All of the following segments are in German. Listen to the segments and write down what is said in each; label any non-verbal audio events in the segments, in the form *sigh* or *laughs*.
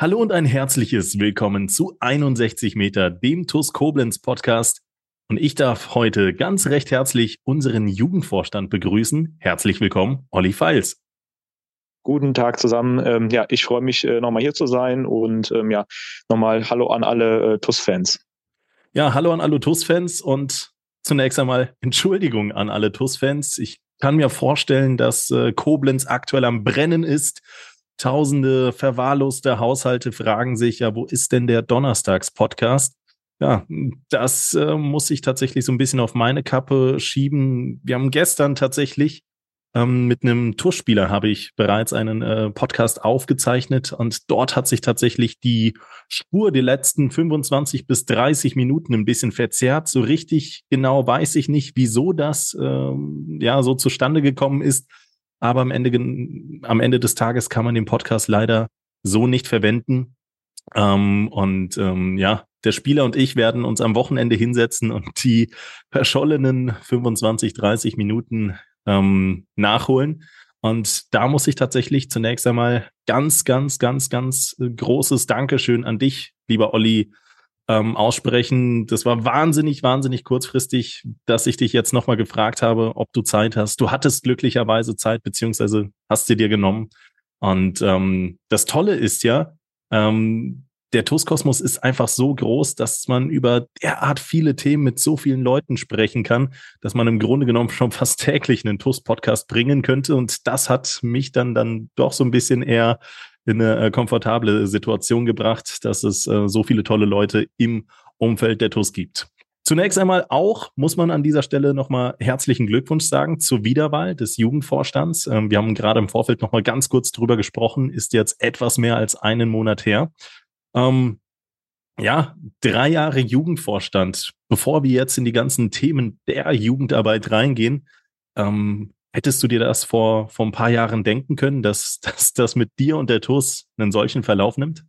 Hallo und ein herzliches Willkommen zu 61 Meter, dem TUS Koblenz Podcast. Und ich darf heute ganz recht herzlich unseren Jugendvorstand begrüßen. Herzlich willkommen, Olli Feils. Guten Tag zusammen. Ähm, ja, ich freue mich, äh, nochmal hier zu sein und ähm, ja, nochmal Hallo an alle äh, TUS-Fans. Ja, hallo an alle TUS-Fans und zunächst einmal Entschuldigung an alle TUS-Fans. Ich kann mir vorstellen, dass äh, Koblenz aktuell am Brennen ist Tausende verwahrloste Haushalte fragen sich, ja, wo ist denn der Donnerstags-Podcast? Ja, das äh, muss ich tatsächlich so ein bisschen auf meine Kappe schieben. Wir haben gestern tatsächlich ähm, mit einem Tourspieler habe ich bereits einen äh, Podcast aufgezeichnet und dort hat sich tatsächlich die Spur die letzten 25 bis 30 Minuten ein bisschen verzerrt. So richtig genau weiß ich nicht, wieso das ähm, ja so zustande gekommen ist. Aber am Ende, am Ende des Tages kann man den Podcast leider so nicht verwenden. Ähm, und ähm, ja, der Spieler und ich werden uns am Wochenende hinsetzen und die verschollenen 25, 30 Minuten ähm, nachholen. Und da muss ich tatsächlich zunächst einmal ganz, ganz, ganz, ganz äh, großes Dankeschön an dich, lieber Olli, ähm, aussprechen. Das war wahnsinnig, wahnsinnig kurzfristig, dass ich dich jetzt nochmal gefragt habe, ob du Zeit hast. Du hattest glücklicherweise Zeit, beziehungsweise hast sie dir genommen. Und ähm, das Tolle ist ja, ähm, der TUS-Kosmos ist einfach so groß, dass man über derart viele Themen mit so vielen Leuten sprechen kann, dass man im Grunde genommen *laughs* schon fast täglich einen TUS-Podcast bringen könnte. Und das hat mich dann, dann doch so ein bisschen eher in eine äh, komfortable Situation gebracht, dass es äh, so viele tolle Leute im Umfeld der TUS gibt. Zunächst einmal auch muss man an dieser Stelle nochmal herzlichen Glückwunsch sagen zur Wiederwahl des Jugendvorstands. Ähm, wir haben gerade im Vorfeld nochmal ganz kurz drüber gesprochen, ist jetzt etwas mehr als einen Monat her. Ähm, ja, drei Jahre Jugendvorstand. Bevor wir jetzt in die ganzen Themen der Jugendarbeit reingehen, ähm, Hättest du dir das vor, vor ein paar Jahren denken können, dass, *laughs* dass das mit dir und der TUS einen solchen Verlauf nimmt?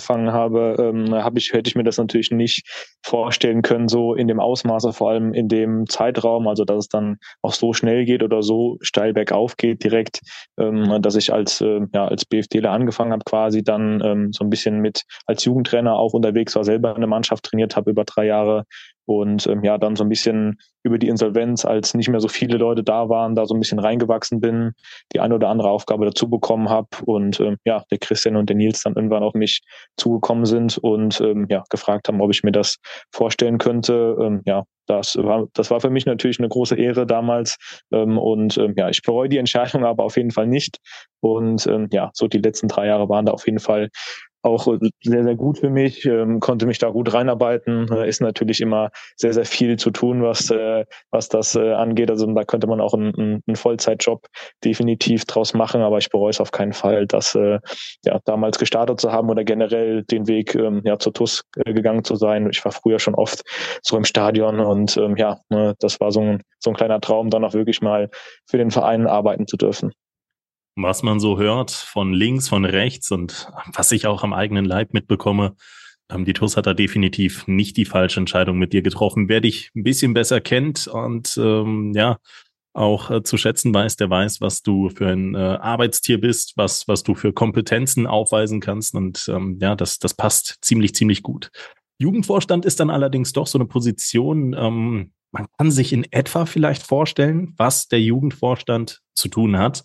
angefangen habe, ähm, hab ich, hätte ich mir das natürlich nicht vorstellen können, so in dem Ausmaße, vor allem in dem Zeitraum, also dass es dann auch so schnell geht oder so steil bergauf geht direkt, ähm, dass ich als, äh, ja, als BFDler angefangen habe, quasi dann ähm, so ein bisschen mit als Jugendtrainer auch unterwegs war, selber eine Mannschaft trainiert habe über drei Jahre und ähm, ja, dann so ein bisschen über die Insolvenz, als nicht mehr so viele Leute da waren, da so ein bisschen reingewachsen bin, die eine oder andere Aufgabe dazu bekommen habe und ähm, ja, der Christian und der Nils dann irgendwann auf mich zugekommen sind und ähm, ja, gefragt haben, ob ich mir das vorstellen könnte. Ähm, ja, das war, das war für mich natürlich eine große Ehre damals. Ähm, und ähm, ja, ich bereue die Entscheidung *laughs* aber auf jeden Fall nicht. Und ähm, ja, so die letzten drei Jahre waren da auf jeden Fall auch sehr, sehr gut für mich, ähm, konnte mich da gut reinarbeiten. Äh, ist natürlich immer sehr, sehr viel zu tun, was, äh, was das äh, angeht. Also da könnte man auch einen, einen Vollzeitjob definitiv draus machen, aber ich bereue es auf keinen Fall, das äh, ja, damals gestartet zu haben oder generell den Weg ähm, ja, zur TUS äh, gegangen zu sein. Ich war früher schon oft so im Stadion und ähm, ja, ne, das war so ein, so ein kleiner Traum, dann auch wirklich mal für den Verein arbeiten zu dürfen was man so hört von links, von rechts und was ich auch am eigenen Leib mitbekomme, ähm, die TUS hat da definitiv nicht die falsche Entscheidung mit dir getroffen. Wer dich ein bisschen besser kennt und ähm, ja, auch äh, zu schätzen weiß, der weiß, was du für ein äh, Arbeitstier bist, was, was du für Kompetenzen aufweisen kannst. Und ähm, ja, das, das passt ziemlich, ziemlich gut. Jugendvorstand ist dann allerdings doch so eine Position, ähm, man kann sich in etwa vielleicht vorstellen, was der Jugendvorstand zu tun hat.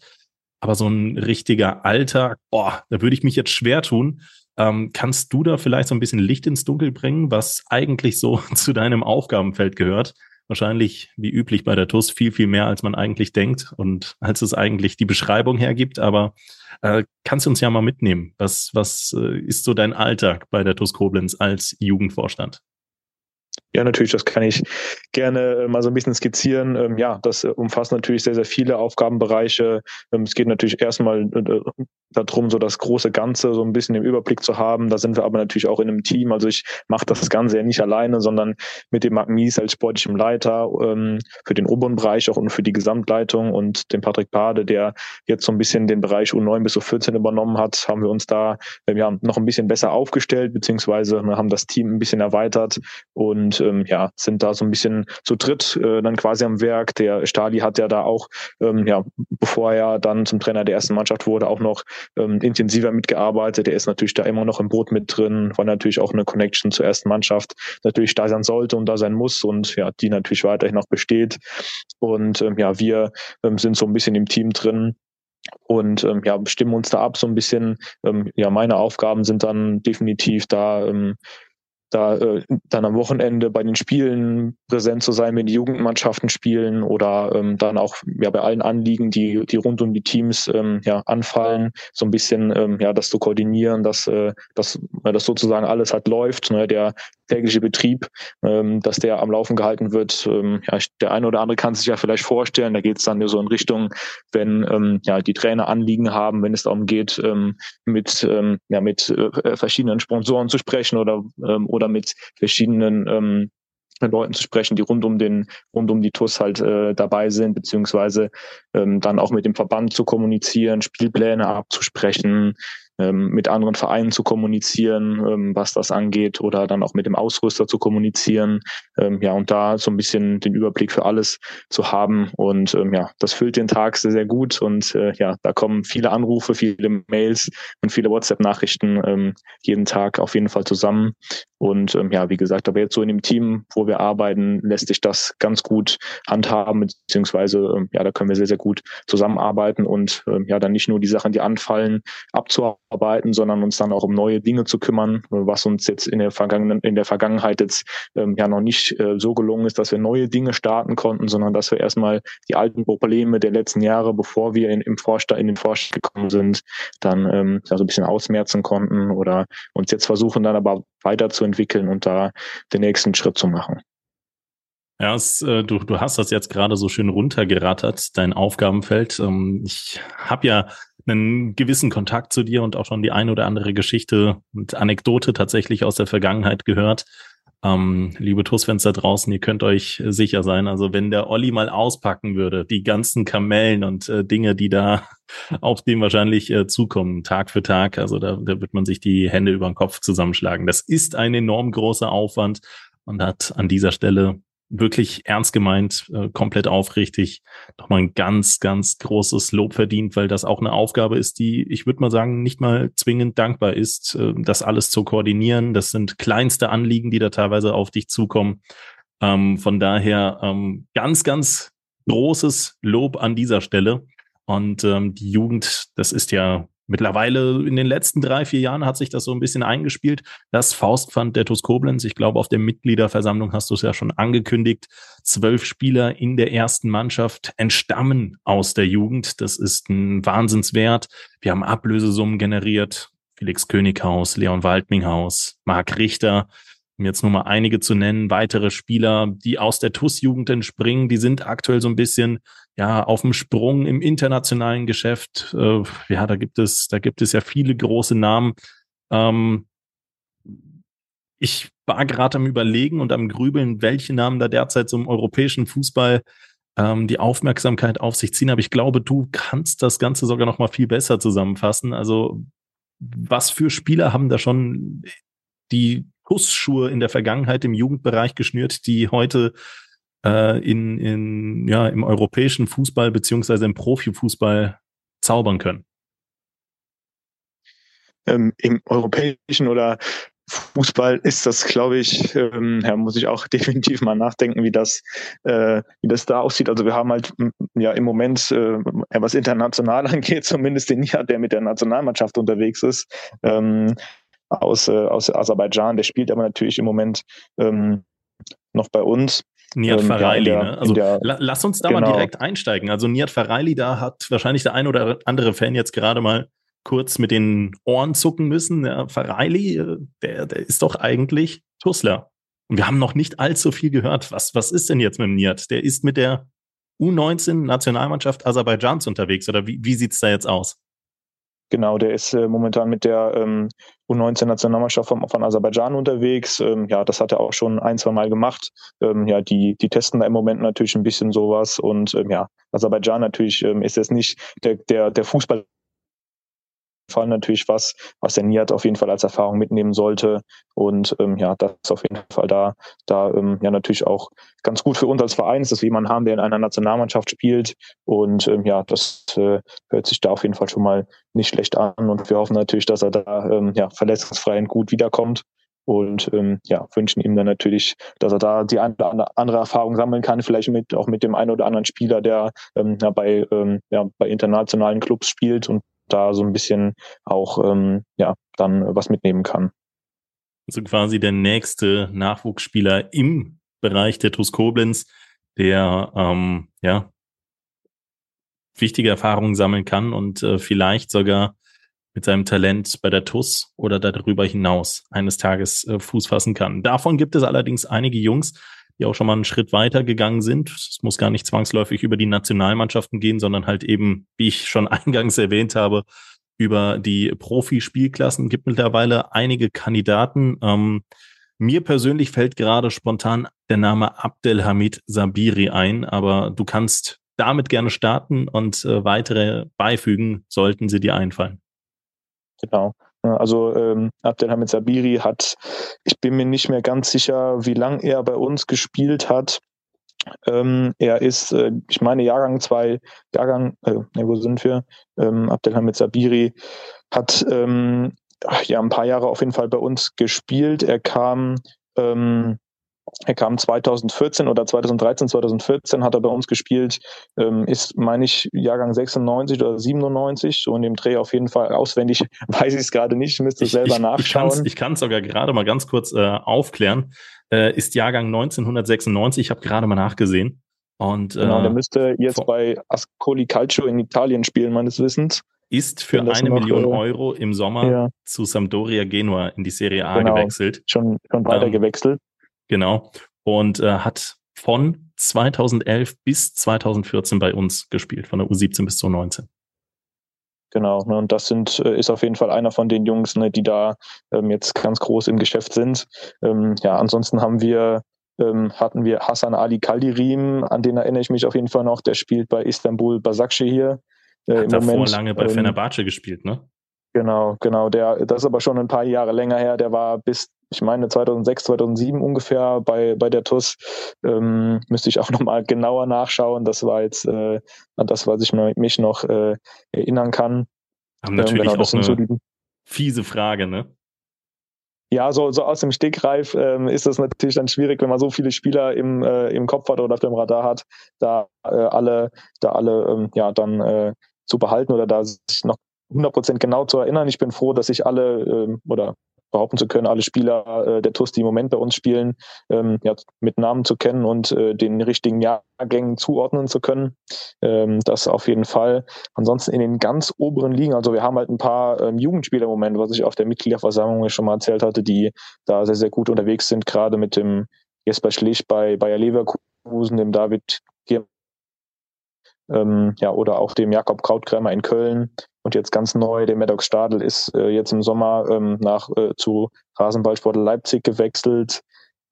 Aber so ein richtiger Alltag, boah, da würde ich mich jetzt schwer tun. Ähm, kannst du da vielleicht so ein bisschen Licht ins Dunkel bringen, was eigentlich so *laughs* zu deinem Aufgabenfeld gehört? Wahrscheinlich, wie üblich bei der TUS, viel, viel mehr, als man eigentlich denkt und als es eigentlich die Beschreibung hergibt. Aber äh, kannst du uns ja mal mitnehmen? Was, was äh, ist so dein Alltag bei der TUS Koblenz als Jugendvorstand? Ja, natürlich, das kann ich gerne äh, mal so ein bisschen skizzieren. Ähm, ja, das äh, umfasst natürlich sehr, sehr viele Aufgabenbereiche. Ähm, es geht natürlich erstmal äh, darum, so das große Ganze so ein bisschen im Überblick zu haben. Da sind wir aber natürlich auch in einem Team. Also ich mache das Ganze ja nicht alleine, sondern mit dem Marc Mies als sportlichem Leiter ähm, für den oberen Bereich auch und für die Gesamtleitung und dem Patrick Pade, der jetzt so ein bisschen den Bereich U9 bis U14 übernommen hat, haben wir uns da ja, noch ein bisschen besser aufgestellt, beziehungsweise wir haben das Team ein bisschen erweitert und ähm, ja, sind da so ein bisschen zu dritt äh, dann quasi am Werk. Der Stali hat ja da auch, ähm, ja, bevor er dann zum Trainer der ersten Mannschaft wurde, auch noch ähm, intensiver mitgearbeitet. Er ist natürlich da immer noch im Boot mit drin, weil natürlich auch eine Connection zur ersten Mannschaft natürlich da sein sollte und da sein muss und ja, die natürlich weiterhin noch besteht. Und ähm, ja, wir ähm, sind so ein bisschen im Team drin und ähm, ja, stimmen uns da ab so ein bisschen. Ähm, ja, meine Aufgaben sind dann definitiv da ähm, da äh, dann am Wochenende bei den Spielen präsent zu sein, wenn die Jugendmannschaften spielen oder ähm, dann auch ja bei allen Anliegen, die die rund um die Teams ähm, ja anfallen, so ein bisschen ähm, ja das zu koordinieren, dass äh, dass äh, sozusagen alles halt läuft, ne, der tägliche Betrieb, ähm, dass der am Laufen gehalten wird. Ähm, ja, der eine oder andere kann sich ja vielleicht vorstellen, da geht es dann so in Richtung, wenn ähm, ja die Trainer Anliegen haben, wenn es darum geht, ähm, mit ähm, ja mit äh, verschiedenen Sponsoren zu sprechen oder ähm, oder mit verschiedenen ähm, Leuten zu sprechen, die rund um den rund um die TUS halt äh, dabei sind, beziehungsweise ähm, dann auch mit dem Verband zu kommunizieren, Spielpläne abzusprechen, ähm, mit anderen Vereinen zu kommunizieren, ähm, was das angeht, oder dann auch mit dem Ausrüster zu kommunizieren. Ähm, ja, und da so ein bisschen den Überblick für alles zu haben. Und ähm, ja, das füllt den Tag sehr, sehr gut. Und äh, ja, da kommen viele Anrufe, viele Mails und viele WhatsApp-Nachrichten ähm, jeden Tag auf jeden Fall zusammen. Und ähm, ja, wie gesagt, aber jetzt so in dem Team, wo wir arbeiten, lässt sich das ganz gut handhaben, beziehungsweise ähm, ja, da können wir sehr, sehr gut zusammenarbeiten und ähm, ja, dann nicht nur die Sachen, die anfallen, abzuarbeiten, sondern uns dann auch um neue Dinge zu kümmern, was uns jetzt in der vergangenen, in der Vergangenheit jetzt ähm, ja noch nicht äh, so gelungen ist, dass wir neue Dinge starten konnten, sondern dass wir erstmal die alten Probleme der letzten Jahre, bevor wir in, im Vorstand, in den Vorstand gekommen sind, dann ähm, ja, so ein bisschen ausmerzen konnten oder uns jetzt versuchen dann aber weiterzuentwickeln und da den nächsten Schritt zu machen. Ja, es, äh, du, du hast das jetzt gerade so schön runtergerattert, dein Aufgabenfeld. Ähm, ich habe ja einen gewissen Kontakt zu dir und auch schon die ein oder andere Geschichte und Anekdote tatsächlich aus der Vergangenheit gehört. Ähm, liebe TUS-Fans da draußen, ihr könnt euch sicher sein, also wenn der Olli mal auspacken würde, die ganzen Kamellen und äh, Dinge, die da *laughs* auf dem wahrscheinlich äh, zukommen, Tag für Tag, also da, da wird man sich die Hände über den Kopf zusammenschlagen. Das ist ein enorm großer Aufwand und hat an dieser Stelle wirklich ernst gemeint, äh, komplett aufrichtig, nochmal ein ganz, ganz großes Lob verdient, weil das auch eine Aufgabe ist, die, ich würde mal sagen, nicht mal zwingend dankbar ist, äh, das alles zu koordinieren. Das sind kleinste Anliegen, die da teilweise auf dich zukommen. Ähm, von daher ähm, ganz, ganz großes Lob an dieser Stelle. Und ähm, die Jugend, das ist ja Mittlerweile in den letzten drei, vier Jahren hat sich das so ein bisschen eingespielt. Das Faustpfand der TuS Koblenz, ich glaube, auf der Mitgliederversammlung hast du es ja schon angekündigt. Zwölf Spieler in der ersten Mannschaft entstammen aus der Jugend. Das ist ein Wahnsinnswert. Wir haben Ablösesummen generiert. Felix Könighaus, Leon Waldminghaus, Marc Richter, um jetzt nur mal einige zu nennen, weitere Spieler, die aus der TUS-Jugend entspringen, die sind aktuell so ein bisschen ja, auf dem Sprung im internationalen Geschäft. Äh, ja, da gibt es, da gibt es ja viele große Namen. Ähm, ich war gerade am Überlegen und am Grübeln, welche Namen da derzeit so im europäischen Fußball ähm, die Aufmerksamkeit auf sich ziehen. Aber ich glaube, du kannst das Ganze sogar noch mal viel besser zusammenfassen. Also, was für Spieler haben da schon die Kussschuhe in der Vergangenheit im Jugendbereich geschnürt, die heute äh, in, in, ja, im europäischen Fußball beziehungsweise im Profifußball zaubern können? Ähm, Im europäischen oder Fußball ist das, glaube ich, ähm, ja, muss ich auch *laughs* definitiv mal nachdenken, wie das, äh, wie das da aussieht. Also wir haben halt ja im Moment, äh, was international *laughs* angeht, zumindest den Nihat, der mit der Nationalmannschaft unterwegs ist, ähm, aus, äh, aus Aserbaidschan. Der spielt aber natürlich im Moment ähm, noch bei uns. Nihat ähm, Fareili, ja, ne? Also der, lass uns da genau. mal direkt einsteigen. Also Nihat Fareili, da hat wahrscheinlich der ein oder andere Fan jetzt gerade mal kurz mit den Ohren zucken müssen. Ja, Fareili, äh, der, der ist doch eigentlich Tussler. Und wir haben noch nicht allzu viel gehört. Was, was ist denn jetzt mit dem Niat? Der ist mit der U19-Nationalmannschaft Aserbaidschans unterwegs oder wie, wie sieht es da jetzt aus? Genau, der ist äh, momentan mit der ähm, U19-Nationalmannschaft von, von Aserbaidschan unterwegs. Ähm, ja, das hat er auch schon ein, zwei Mal gemacht. Ähm, ja, die, die testen da im Moment natürlich ein bisschen sowas. Und ähm, ja, Aserbaidschan natürlich ähm, ist jetzt nicht der, der, der Fußball Fall natürlich was, was der Niat auf jeden Fall als Erfahrung mitnehmen sollte. Und ähm, ja, das ist auf jeden Fall da, da ähm, ja natürlich auch ganz gut für uns als Verein dass wir jemanden haben, der in einer Nationalmannschaft spielt. Und ähm, ja, das äh, hört sich da auf jeden Fall schon mal nicht schlecht an. Und wir hoffen natürlich, dass er da ähm, ja, verletzungsfrei und gut wiederkommt. Und ähm, ja, wünschen ihm dann natürlich, dass er da die eine oder andere Erfahrung sammeln kann, vielleicht mit auch mit dem einen oder anderen Spieler, der ähm, ja, bei, ähm, ja, bei internationalen Clubs spielt und da so ein bisschen auch ähm, ja dann was mitnehmen kann. Also quasi der nächste Nachwuchsspieler im Bereich der TuS Koblenz, der ähm, ja wichtige Erfahrungen sammeln kann und äh, vielleicht sogar mit seinem Talent bei der TUS oder darüber hinaus eines Tages äh, Fuß fassen kann. Davon gibt es allerdings einige Jungs, die auch schon mal einen Schritt weiter gegangen sind. Es muss gar nicht zwangsläufig über die Nationalmannschaften gehen, sondern halt eben, wie ich schon *laughs* eingangs erwähnt habe, über die Profispielklassen. Gibt mittlerweile einige Kandidaten. Ähm, mir persönlich fällt gerade spontan der Name Abdelhamid Sabiri ein, aber du kannst damit gerne starten und äh, weitere beifügen, sollten sie dir einfallen. Genau. Also ähm, Abdelhamid Sabiri hat, ich bin mir nicht mehr ganz sicher, wie lange er bei uns gespielt hat. Ähm, er ist, äh, ich meine, Jahrgang 2, Jahrgang, äh, ne, wo sind wir? Ähm, Abdelhamid Sabiri hat ähm, ja ein paar Jahre auf jeden Fall bei uns gespielt. Er kam ähm, er kam 2014 oder 2013, 2014 hat er bei uns gespielt, ähm, ist, meine ich, Jahrgang 96 oder 97, so in dem Dreh auf jeden Fall auswendig, *laughs* weiß ich es gerade nicht, müsste ich, selber ich, nachschauen. Ich kann es sogar gerade mal ganz kurz äh, aufklären. Äh, ist Jahrgang 1996, ich habe gerade mal nachgesehen. Und, äh, genau, der müsste jetzt bei Ascoli Calcio in Italien spielen, meines Wissens. Ist für eine Million äh, Euro im Sommer ja. zu Sampdoria Genua in die Serie A genau, gewechselt. Schon, schon weiter ähm, gewechselt. Genau. Und äh, hat von 2011 bis 2014 bei uns gespielt, von der U17 bis zur 19. Genau, ne, und das sind, äh, ist auf jeden Fall einer von den Jungs, ne, die da ähm, jetzt ganz groß im Geschäft sind. Ähm, ja, ansonsten haben wir ähm, hatten wir Hassan Ali Kaldirim, an den erinnere ich mich auf jeden Fall noch, der spielt bei Istanbul Basakşehir hier. Äh, Hat davor Moment, lange bei ähm, Fenerbahce gespielt, ne? Genau, genau. Der, das ist aber schon ein paar Jahre länger her. Der war bis ich meine 2006, 2007 ungefähr bei, bei der TUS. Ähm, müsste ich auch *laughs* nochmal genauer nachschauen. Das war jetzt äh, an das, was ich mich noch äh, erinnern kann. Haben natürlich ähm, genau, auch eine so die, fiese Frage, ne? Ja, so, so aus dem Stegreif ähm, ist es natürlich dann schwierig, wenn man so viele Spieler im, äh, im Kopf hat oder auf dem Radar hat, da äh, alle, da alle ähm, ja dann äh, zu behalten oder da sich noch 100% genau zu erinnern. Ich bin froh, dass ich alle ähm, oder behaupten zu können, alle Spieler äh, der TUS, die im Moment bei uns spielen, ähm, ja, mit Namen zu kennen und äh, den richtigen Jahrgängen zuordnen zu können. Ähm, das auf jeden Fall. Ansonsten in den ganz oberen Ligen, also wir haben halt ein paar ähm, Jugendspieler im Moment, was ich auf der Mitgliederversammlung schon mal erzählt hatte, die da sehr, sehr gut unterwegs sind, gerade mit dem Jesper Schlich bei Bayer Leverkusen, dem David ähm, ja, oder auch dem Jakob Krautkrämer in Köln, und jetzt ganz neu, der Maddox Stadel ist äh, jetzt im Sommer ähm, nach äh, zu Rasenballsport Leipzig gewechselt,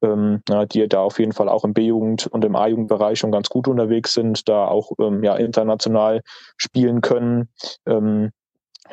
ähm, ja, die da auf jeden Fall auch im B-Jugend und im A-Jugendbereich schon ganz gut unterwegs sind, da auch ähm, ja international spielen können. Ähm,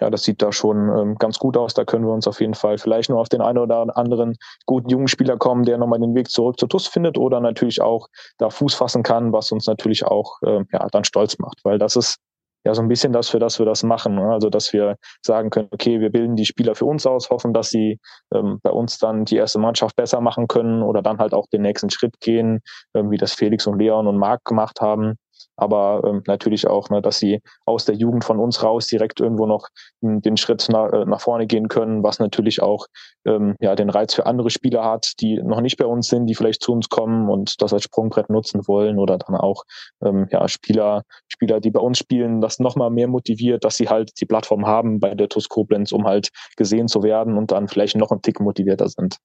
ja, das sieht da schon ähm, ganz gut aus. Da können wir uns auf jeden Fall vielleicht nur auf den einen oder anderen guten jungen Spieler kommen, der nochmal den Weg zurück zur TUS findet oder natürlich auch da Fuß fassen kann, was uns natürlich auch ähm, ja, dann stolz macht, weil das ist ja so ein bisschen das, für das wir das machen. Ne? Also dass wir sagen können, okay, wir bilden die Spieler für uns aus, hoffen, dass sie ähm, bei uns dann die erste Mannschaft besser machen können oder dann halt auch den nächsten Schritt gehen, ähm, wie das Felix und Leon und Marc gemacht haben aber ähm, natürlich auch, ne, dass sie aus der Jugend von uns raus direkt irgendwo noch m, den Schritt nach, äh, nach vorne gehen können, was natürlich auch ähm, ja den Reiz für andere Spieler hat, die noch nicht bei uns sind, die vielleicht zu uns kommen und das als Sprungbrett nutzen wollen oder dann auch ähm, ja Spieler, Spieler, die bei uns spielen, das nochmal mehr motiviert, dass sie halt die Plattform haben bei der TUS Koblenz, um halt gesehen zu werden und dann vielleicht noch ein Tick motivierter sind.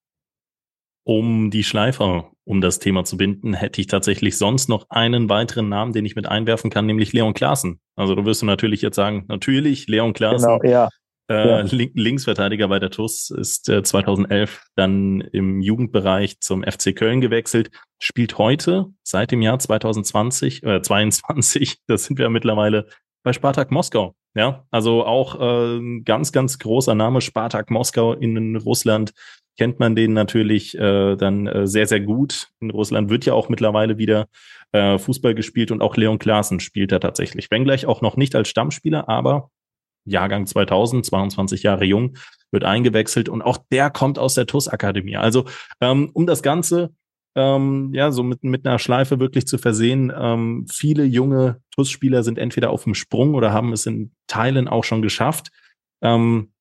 Um die Schleifer um das Thema zu binden, hätte ich tatsächlich sonst noch einen weiteren Namen, den ich mit einwerfen kann, nämlich Leon Klaassen. Also du wirst du natürlich jetzt sagen, natürlich Leon Klaassen. Genau, ja. Äh, ja. Linksverteidiger bei der TUS ist äh, 2011 dann im Jugendbereich zum FC Köln gewechselt, spielt heute seit dem Jahr 2020 äh, 22, *laughs* das sind wir mittlerweile bei Spartak Moskau. Ja, also auch äh, ganz ganz großer Name Spartak Moskau in Russland kennt man den natürlich äh, dann äh, sehr, sehr gut. In Russland wird ja auch mittlerweile wieder äh, Fußball gespielt und auch Leon Klaassen spielt er tatsächlich. Wenngleich auch noch nicht als Stammspieler, aber Jahrgang 2000, 22 Jahre jung, wird eingewechselt und auch der kommt aus der TUS-Akademie. Also ähm, um das Ganze ähm, ja so mit, mit einer Schleife wirklich zu versehen, ähm, viele junge TUS-Spieler sind entweder auf dem Sprung oder haben es in Teilen auch schon geschafft. Ähm,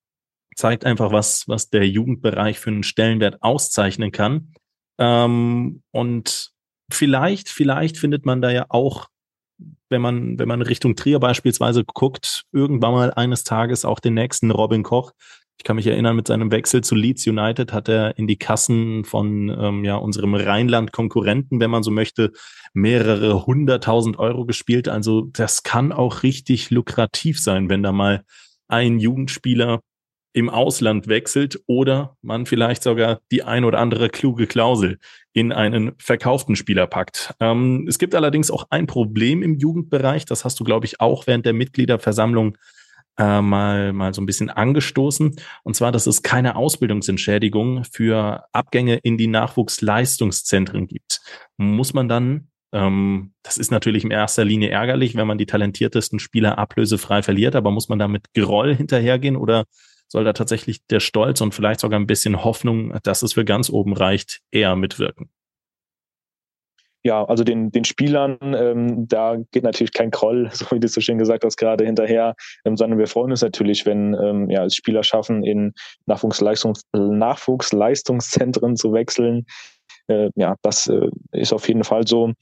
zeigt einfach, was, was der Jugendbereich für einen Stellenwert auszeichnen kann. Ähm, und vielleicht, vielleicht findet man da ja auch, wenn man, wenn man Richtung Trier beispielsweise guckt, irgendwann mal eines Tages auch den nächsten Robin Koch. Ich kann mich erinnern, mit seinem Wechsel zu Leeds United hat er in die Kassen von ähm, ja, unserem Rheinland-Konkurrenten, wenn man so möchte, mehrere hunderttausend Euro gespielt. Also das kann auch richtig lukrativ sein, wenn da mal ein Jugendspieler im Ausland wechselt oder man vielleicht sogar die ein oder andere kluge Klausel in einen verkauften Spieler packt. Ähm, es gibt allerdings auch ein Problem im Jugendbereich, das hast du, glaube ich, auch während der Mitgliederversammlung äh, mal, mal so ein bisschen angestoßen. Und zwar, dass es keine Ausbildungsentschädigung für Abgänge in die Nachwuchsleistungszentren gibt. Muss man dann ähm, das ist natürlich in erster Linie ärgerlich, wenn man die talentiertesten Spieler ablösefrei verliert, aber muss man da mit Groll hinterhergehen oder soll da tatsächlich der Stolz und vielleicht sogar ein bisschen Hoffnung, dass es für ganz oben reicht, eher mitwirken. Ja, also den, den Spielern, ähm, da geht natürlich kein Kroll, *laughs* so wie du so schön gesagt hast, gerade hinterher, ähm, sondern wir freuen uns natürlich, wenn ähm, ja, es Spieler schaffen, in Nachwuchsleistungs Nachwuchsleistungszentren zu wechseln, äh, ja, das äh, ist auf jeden Fall so.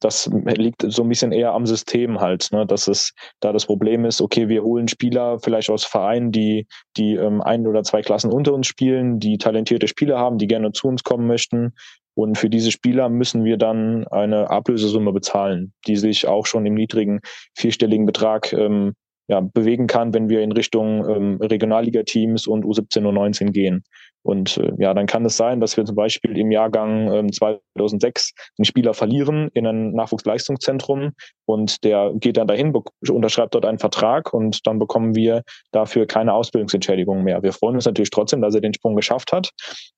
Das liegt so ein bisschen eher am System halt, ne, dass es da das Problem ist, okay, wir holen Spieler vielleicht aus Vereinen, die, die ähm, ein oder zwei Klassen unter uns spielen, die talentierte Spieler haben, die gerne zu uns kommen möchten. Und für diese Spieler müssen wir dann eine Ablösesumme bezahlen, die sich auch schon im niedrigen vierstelligen Betrag ähm, ja, bewegen kann, wenn wir in Richtung ähm, Regionalliga-Teams und U17 und 19 gehen. Und äh, ja, dann kann es sein, dass wir zum Beispiel im Jahrgang ähm, 2006 einen Spieler verlieren in ein Nachwuchsleistungszentrum und der geht dann dahin, unterschreibt dort einen Vertrag und dann bekommen wir dafür keine Ausbildungsentschädigung mehr. Wir freuen uns natürlich trotzdem, dass er den Sprung geschafft hat,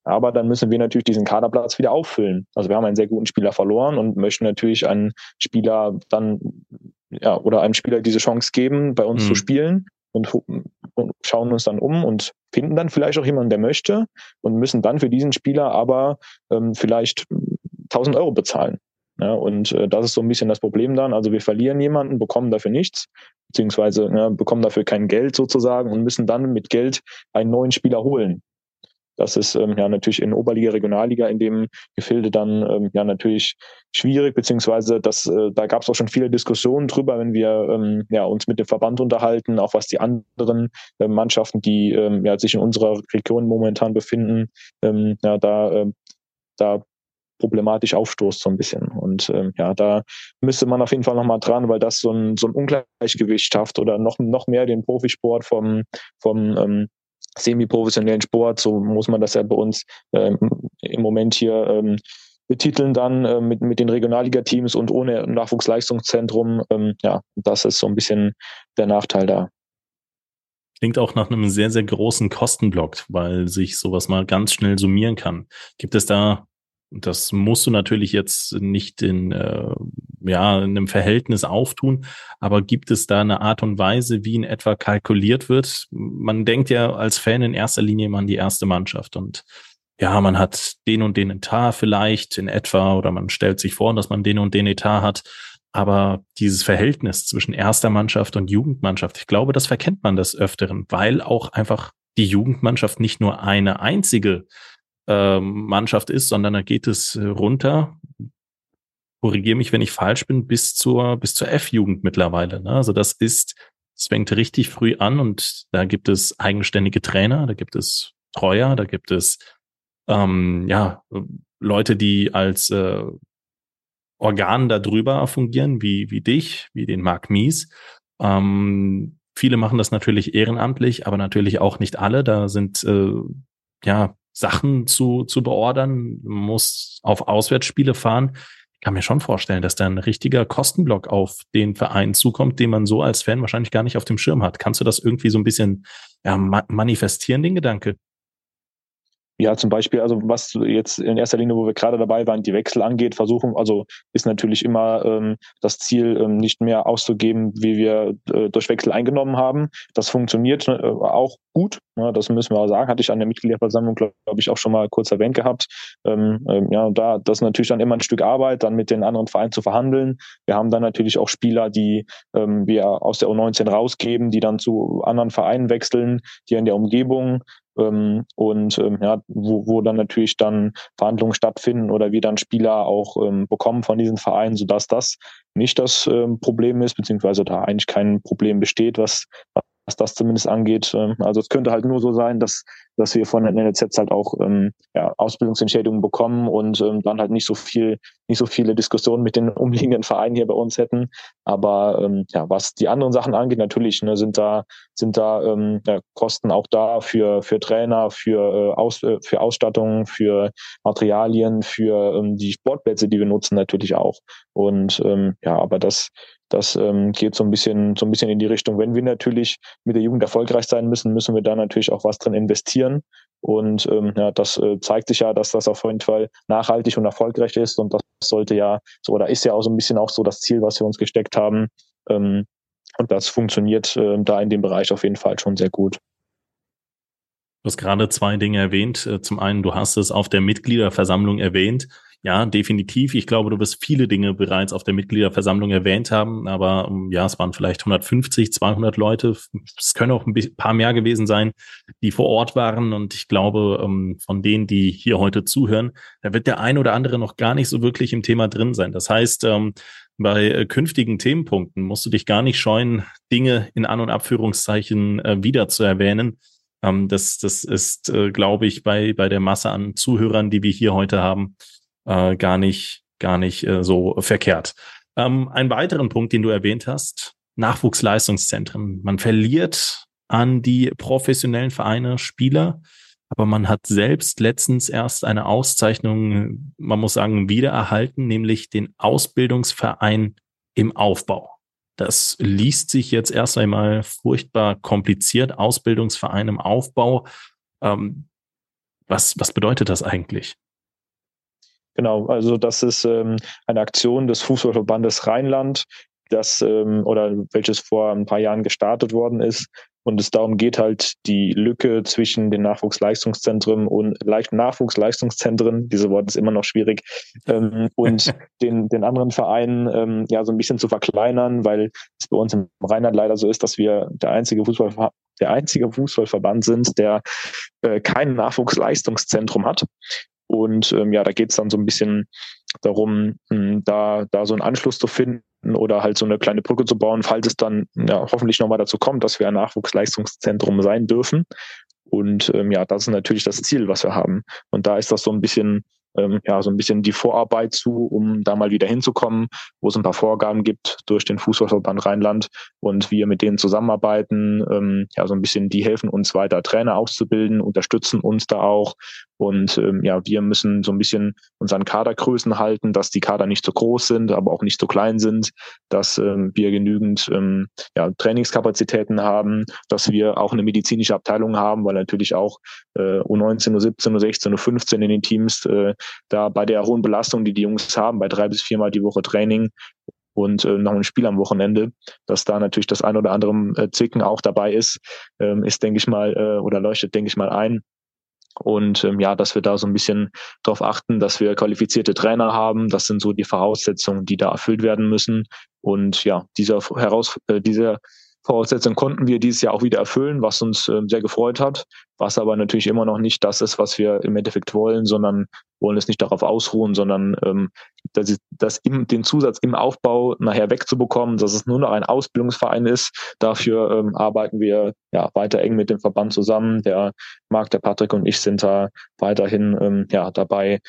aber dann müssen wir natürlich diesen Kaderplatz wieder auffüllen. Also wir haben einen sehr guten Spieler verloren und möchten natürlich einen Spieler dann ja, oder einem Spieler diese Chance geben, bei uns mhm. zu spielen und, und, schauen uns dann um und finden dann vielleicht auch jemanden, der möchte und müssen dann für diesen Spieler aber ähm, vielleicht 1000 Euro bezahlen. Ja, und äh, das ist so ein bisschen das Problem dann. Also wir verlieren jemanden, bekommen dafür nichts, beziehungsweise ja, bekommen dafür kein Geld sozusagen und müssen dann mit Geld einen neuen Spieler holen. Das ist ähm, ja natürlich in Oberliga, Regionalliga in dem Gefilde dann ähm, ja natürlich schwierig, beziehungsweise das, äh, da gab es auch schon viele Diskussionen drüber, wenn wir ähm, ja, uns mit dem Verband unterhalten, auch was die anderen äh, Mannschaften, die ähm, ja, sich in unserer Region momentan befinden, ähm, ja, da, äh, da problematisch aufstoßt so ein bisschen. Und ähm, ja, da müsste man auf jeden Fall nochmal dran, weil das so ein, so ein Ungleichgewicht schafft oder noch, noch mehr den Profisport vom, vom ähm, semi-professionellen Sport, so muss man das ja bei uns ähm, im Moment hier ähm, betiteln dann äh, mit, mit den Regionalliga-Teams und ohne Nachwuchsleistungszentrum. Ähm, ja, das ist so ein bisschen der Nachteil da. Klingt auch nach einem sehr, sehr großen Kostenblock, weil sich sowas mal ganz schnell summieren kann. Gibt es da das musst du natürlich jetzt nicht in, äh, ja, in einem Verhältnis auftun, aber gibt es da eine Art und Weise, wie in etwa kalkuliert wird? Man denkt ja als Fan in erster Linie immer an die erste Mannschaft und ja, man hat den und den Etat vielleicht in etwa oder man stellt sich vor, dass man den und den Etat hat. Aber dieses Verhältnis zwischen erster Mannschaft und Jugendmannschaft, ich glaube, das verkennt man des Öfteren, weil auch einfach die Jugendmannschaft nicht nur eine einzige ähm, Mannschaft ist, sondern da geht es äh, runter. Korrigiere mich, wenn ich falsch bin, bis zur, bis zur F-Jugend mittlerweile. Ne? Also das ist, es fängt richtig früh an und da gibt es eigenständige Trainer, da gibt es Treuer, da gibt es ähm, ja Leute, die als äh, Organ darüber fungieren, wie, wie dich, wie den Mark Mies. Ähm, viele machen das natürlich ehrenamtlich, aber natürlich auch nicht alle. Da sind äh, ja Sachen zu, zu beordern, muss auf Auswärtsspiele fahren. Ich kann mir schon vorstellen, dass da ein richtiger Kostenblock auf den Verein zukommt, den man so als Fan wahrscheinlich gar nicht auf dem Schirm hat. Kannst du das irgendwie so ein bisschen ja, manifestieren, den Gedanke? Ja, zum Beispiel, also was jetzt in erster Linie, wo wir gerade dabei waren, die Wechsel angeht, versuchen, also ist natürlich immer ähm, das Ziel, ähm, nicht mehr auszugeben, wie wir äh, durch Wechsel eingenommen haben. Das funktioniert äh, auch gut, ne, das müssen wir auch sagen, hatte ich an der Mitgliederversammlung, glaube glaub ich, auch schon mal kurz erwähnt gehabt. Ähm, ähm, ja, da das ist natürlich dann immer ein Stück Arbeit, dann mit den anderen Vereinen zu verhandeln. Wir haben dann natürlich auch Spieler, die ähm, wir aus der U19 rausgeben, die dann zu anderen Vereinen wechseln, die in der Umgebung ähm, und ähm, ja, wo, wo dann natürlich dann Verhandlungen stattfinden oder wir dann Spieler auch ähm, bekommen von diesen Vereinen, sodass das nicht das ähm, Problem ist, beziehungsweise da eigentlich kein Problem besteht, was, was das zumindest angeht. Ähm, also es könnte halt nur so sein, dass, dass wir von den NLZ halt auch ähm, ja, Ausbildungsentschädigungen bekommen und ähm, dann halt nicht so viel, nicht so viele Diskussionen mit den *laughs* umliegenden Vereinen hier bei uns hätten. Aber ähm, ja, was die anderen Sachen angeht, natürlich ne, sind da sind da ähm, ja, Kosten auch da für für Trainer, für äh, Aus, äh, für Ausstattung, für Materialien, für ähm, die Sportplätze, die wir nutzen, natürlich auch. Und ähm, ja, aber das das ähm, geht so ein bisschen, so ein bisschen in die Richtung. Wenn wir natürlich mit der Jugend erfolgreich sein müssen, müssen wir da natürlich auch was drin investieren. Und ähm, ja, das äh, zeigt sich ja, dass das auf jeden Fall nachhaltig und erfolgreich ist. Und das sollte ja so oder ist ja auch so ein bisschen auch so das Ziel, was wir uns gesteckt haben. Ähm, und das funktioniert äh, da in dem Bereich auf jeden Fall schon sehr gut. Du hast gerade zwei Dinge erwähnt. Äh, zum einen, du hast es auf der Mitgliederversammlung erwähnt. Ja, definitiv. Ich glaube, du wirst viele Dinge bereits auf der Mitgliederversammlung erwähnt haben, aber ähm, ja, es waren vielleicht 150, 200 Leute. Es können auch ein paar mehr gewesen sein, die vor Ort waren. Und ich glaube, ähm, von denen, die hier heute zuhören, da wird der ein oder andere noch gar nicht so wirklich im Thema drin sein. Das heißt, ähm, bei äh, künftigen Themenpunkten musst du dich gar nicht scheuen, Dinge in An- und Abführungszeichen äh, wieder zu erwähnen. Das, das ist, äh, glaube ich, bei, bei der Masse an Zuhörern, die wir hier heute haben, äh, gar nicht, gar nicht äh, so verkehrt. Ähm, einen weiteren Punkt, den du erwähnt hast, Nachwuchsleistungszentren. Man verliert an die professionellen Vereine Spieler, aber man hat selbst letztens erst eine Auszeichnung, man muss sagen, wiedererhalten, nämlich den Ausbildungsverein im Aufbau. Das liest sich jetzt erst einmal furchtbar kompliziert, Ausbildungsverein im Aufbau. Ähm, was, was bedeutet das eigentlich? Genau, also das ist ähm, eine Aktion des Fußballverbandes Rheinland, das ähm, oder welches vor ein paar Jahren gestartet worden ist und es darum geht halt die Lücke zwischen den Nachwuchsleistungszentren und leicht Nachwuchsleistungszentren, diese Wort ist immer noch schwierig, ähm, und *laughs* den, den anderen Vereinen ähm, ja so ein bisschen zu verkleinern, weil es bei uns im Rheinland leider so ist, dass wir der einzige Fußball der einzige Fußballverband sind, der äh, kein Nachwuchsleistungszentrum hat. Und ähm, ja, da geht es dann so ein bisschen darum, mh, hm, da, da so einen Anschluss zu finden oder halt so eine kleine Brücke zu bauen, falls es dann ja, hoffentlich nochmal dazu kommt, dass wir ein Nachwuchsleistungszentrum sein dürfen. Und ähm, ja, das ist natürlich das Ziel, was wir haben. Und da ist das so ein bisschen ähm, ja, so ein bisschen die Vorarbeit zu, um da mal wieder hinzukommen, wo es ein paar Vorgaben gibt durch den Fußballverband Rheinland und wir mit denen zusammenarbeiten, ähm, ja, so ein bisschen, die helfen uns weiter Trainer auszubilden, unterstützen uns da auch und ähm, ja, wir müssen so ein bisschen unseren Kadergrößen halten, dass die Kader nicht so groß sind, aber auch nicht so klein sind, dass ähm, wir genügend ähm, ja, Trainingskapazitäten haben, dass wir auch eine medizinische Abteilung haben, weil natürlich auch äh, U19, U17, U16, U15 in den Teams äh, da bei der hohen Belastung, die die Jungs haben, bei drei bis viermal die Woche Training und äh, noch ein Spiel am Wochenende, dass da natürlich das ein oder andere äh, Zicken auch dabei ist, ähm, ist, denke ich mal, äh, oder leuchtet, denke ich mal, ein. Und ähm, ja, dass wir da so ein bisschen darauf achten, dass wir qualifizierte Trainer haben. Das sind so die Voraussetzungen, die da erfüllt werden müssen. Und ja, dieser heraus, äh, dieser Voraussetzungen konnten wir dieses Jahr auch wieder erfüllen, was uns äh, sehr gefreut hat, was aber natürlich immer noch nicht das ist, was wir im Endeffekt wollen, sondern wollen es nicht darauf ausruhen, sondern ähm, das, das im, den Zusatz im Aufbau nachher wegzubekommen, dass es nur noch ein Ausbildungsverein ist. Dafür ähm, arbeiten wir ja weiter eng mit dem Verband zusammen. Der Marc, der Patrick und ich sind da weiterhin ähm, ja dabei,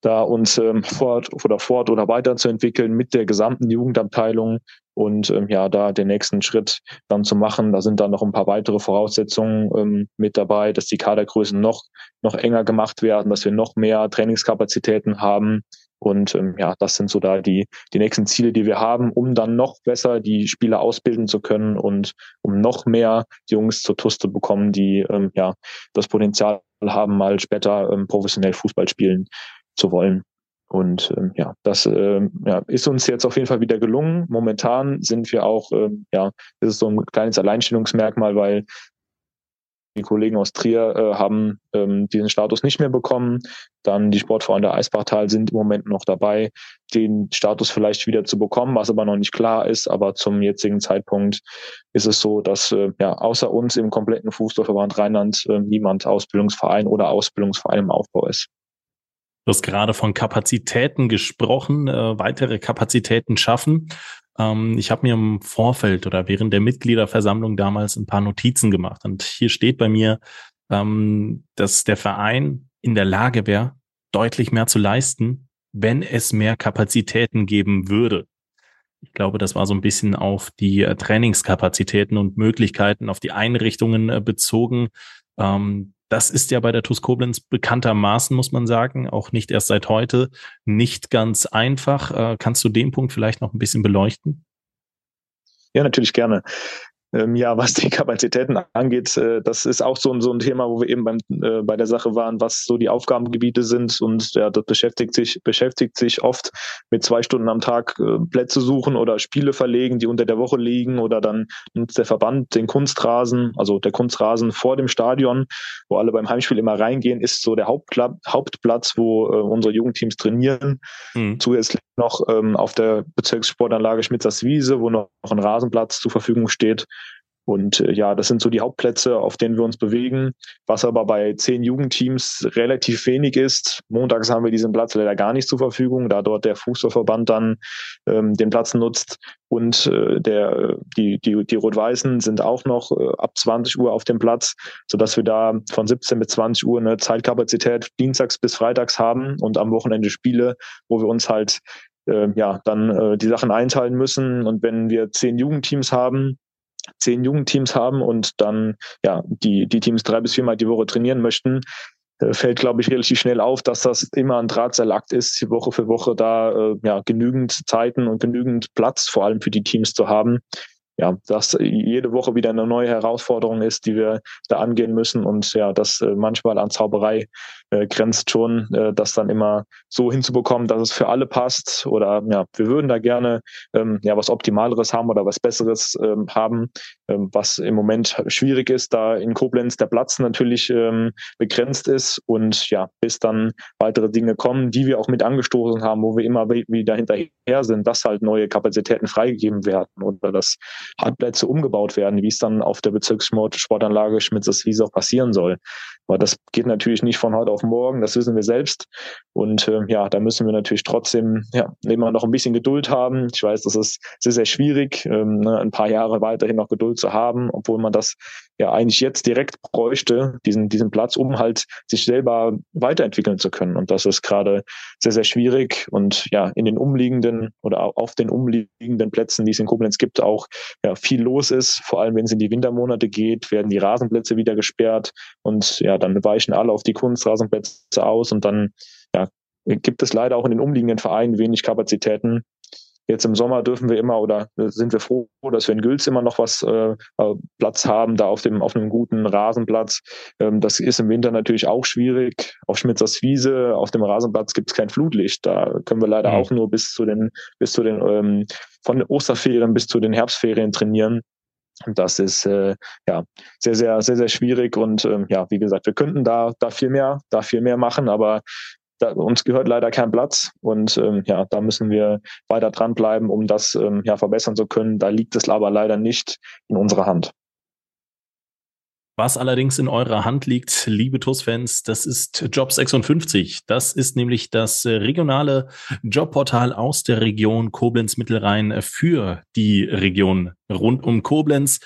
da uns ähm, fort oder fort oder weiterzuentwickeln mit der gesamten Jugendabteilung und ähm, ja, da den nächsten Schritt dann zu machen. Da sind dann noch ein paar weitere Voraussetzungen ähm, mit dabei, dass die Kadergrößen noch, noch enger gemacht werden, dass wir noch mehr Trainingskapazitäten haben. Und ähm, ja, das sind so da die, die nächsten Ziele, die wir haben, um dann noch besser die Spieler ausbilden zu können und um noch mehr Jungs zur TUS zu bekommen, die ähm, ja das Potenzial haben, mal später ähm, professionell Fußball spielen zu wollen. Und ähm, ja, das ähm, ja, ist uns jetzt auf jeden Fall wieder gelungen. Momentan sind wir auch, ähm, ja, das ist so ein kleines Alleinstellungsmerkmal, weil die Kollegen aus Trier äh, haben ähm, diesen Status nicht mehr bekommen. Dann die Sportvereine Eisbachtal sind im Moment noch dabei, den Status vielleicht wieder zu bekommen, was aber noch nicht klar ist. Aber zum jetzigen Zeitpunkt ist es so, dass äh, ja außer uns im kompletten Fußballverband Rheinland äh, niemand Ausbildungsverein oder Ausbildungsverein im Aufbau ist. Du hast gerade von Kapazitäten gesprochen, äh, weitere Kapazitäten schaffen. Ähm, ich habe mir im Vorfeld oder während der Mitgliederversammlung damals ein paar Notizen gemacht. Und hier steht bei mir, ähm, dass der Verein in der Lage wäre, deutlich mehr zu leisten, wenn es mehr Kapazitäten geben würde. Ich glaube, das war so ein bisschen auf die äh, Trainingskapazitäten und Möglichkeiten, auf die Einrichtungen äh, bezogen. Ähm, das ist ja bei der TuS Koblenz bekanntermaßen, muss man sagen, auch nicht erst seit heute, nicht ganz einfach. Äh, kannst du den Punkt vielleicht noch ein bisschen beleuchten? Ja, natürlich gerne. Ähm, ja, was die *laughs* Kapazitäten angeht, äh, das ist auch so ein, so ein Thema, wo wir eben beim, äh, bei der Sache waren, was so die Aufgabengebiete sind. Und ja, das beschäftigt sich, beschäftigt sich oft mit zwei Stunden am Tag äh, Plätze suchen oder Spiele verlegen, die unter der Woche liegen. Oder dann nutzt der Verband den Kunstrasen, also der Kunstrasen vor dem Stadion, wo alle beim Heimspiel immer reingehen, ist so der Hauptplatz, Hauptplatz wo äh, unsere Jugendteams trainieren. Mhm. Zusätzlich noch ähm, auf der Bezirkssportanlage Schmitzers-Wiese, wo noch ein Rasenplatz zur Verfügung steht. Und äh, ja, das sind so die Hauptplätze, auf denen wir uns bewegen, was aber bei zehn Jugendteams relativ wenig ist. Montags haben wir diesen Platz leider gar nicht zur Verfügung, da dort der Fußballverband dann ähm, den Platz nutzt. Und äh, der, die, die, die Rot-Weißen sind auch noch äh, ab 20 Uhr auf dem Platz, sodass wir da von 17 bis 20 Uhr eine Zeitkapazität dienstags bis freitags haben und am Wochenende Spiele, wo wir uns halt äh, ja dann äh, die Sachen einteilen müssen. Und wenn wir zehn Jugendteams haben, zehn Jugendteams haben und dann ja die, die Teams drei bis viermal die Woche trainieren möchten, äh, fällt, glaube ich, relativ schnell auf, dass das immer ein Drahtseilakt ist, Woche für Woche da äh, ja, genügend Zeiten und genügend Platz vor allem für die Teams zu haben, ja, dass jede Woche wieder eine neue Herausforderung ist, die wir da angehen müssen und ja, das äh, manchmal an Zauberei äh, grenzt schon, äh, das dann immer so hinzubekommen, dass es für alle passt oder ja, wir würden da gerne ähm, ja was Optimaleres haben oder was Besseres ähm, haben, ähm, was im Moment schwierig ist, da in Koblenz der Platz natürlich ähm, begrenzt ist und ja, bis dann weitere Dinge kommen, die wir auch mit angestoßen haben, wo wir immer wieder hinterher sind, dass halt neue Kapazitäten freigegeben werden oder dass Hartplätze umgebaut werden, wie es dann auf der Bezirkssportanlage Schmitzes-Wiese auch passieren soll. Aber das geht natürlich nicht von heute auf morgen, das wissen wir selbst. Und äh, ja, da müssen wir natürlich trotzdem ja, immer noch ein bisschen Geduld haben. Ich weiß, das ist sehr, sehr schwierig, ähm, ne, ein paar Jahre weiterhin noch Geduld zu haben, obwohl man das ja eigentlich jetzt direkt bräuchte, diesen, diesen Platz, um halt sich selber weiterentwickeln zu können. Und das ist gerade sehr, sehr schwierig. Und ja, in den umliegenden oder auf den umliegenden Plätzen, die es in Koblenz gibt, auch ja, viel los ist. Vor allem, wenn es in die Wintermonate geht, werden die Rasenplätze wieder gesperrt und ja, dann weichen alle auf die Kunstrasenplätze aus und dann ja, gibt es leider auch in den umliegenden Vereinen wenig Kapazitäten. Jetzt im Sommer dürfen wir immer oder sind wir froh, dass wir in Gülz immer noch was äh, äh, Platz haben, da auf dem auf einem guten Rasenplatz. Ähm, das ist im Winter natürlich auch schwierig. Auf Schmitzers Wiese, auf dem Rasenplatz gibt es kein Flutlicht. Da können wir leider mhm. auch nur bis zu den bis zu den ähm, von den Osterferien bis zu den Herbstferien trainieren. Und das ist äh, ja sehr, sehr, sehr, sehr schwierig. Und ähm, ja, wie gesagt, wir könnten da, da viel mehr, da viel mehr machen, aber da, uns gehört leider kein Platz. Und ähm, ja, da müssen wir weiter dranbleiben, um das ähm, ja verbessern zu können. Da liegt es aber leider nicht in unserer Hand. Was allerdings in eurer Hand liegt, liebe TUS-Fans, das ist Job 56. Das ist nämlich das äh, regionale Jobportal aus der Region Koblenz-Mittelrhein für die Region rund um Koblenz.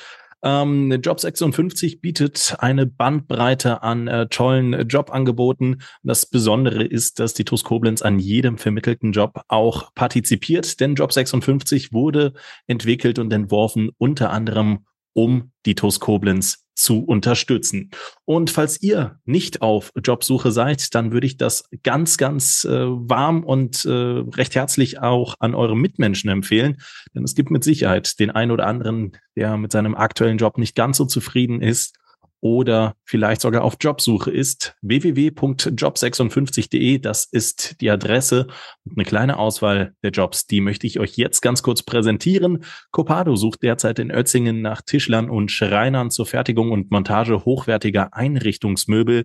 Ähm, Job 56 bietet eine Bandbreite an äh, tollen Jobangeboten. Das Besondere ist, dass die TUS Koblenz an jedem vermittelten Job auch partizipiert, denn Job 56 wurde entwickelt und entworfen unter anderem um die TUS Koblenz zu unterstützen. Und falls ihr nicht auf Jobsuche seid, dann würde ich das ganz, ganz äh, warm und äh, recht herzlich auch an eure Mitmenschen empfehlen. Denn es gibt mit Sicherheit den einen oder anderen, der mit seinem aktuellen Job nicht ganz so zufrieden ist oder vielleicht sogar auf Jobsuche ist. www.job56.de, das ist die Adresse und eine kleine Auswahl der Jobs, die möchte ich euch jetzt ganz kurz präsentieren. Copado sucht derzeit in Ötzingen nach Tischlern und Schreinern zur Fertigung und Montage hochwertiger Einrichtungsmöbel.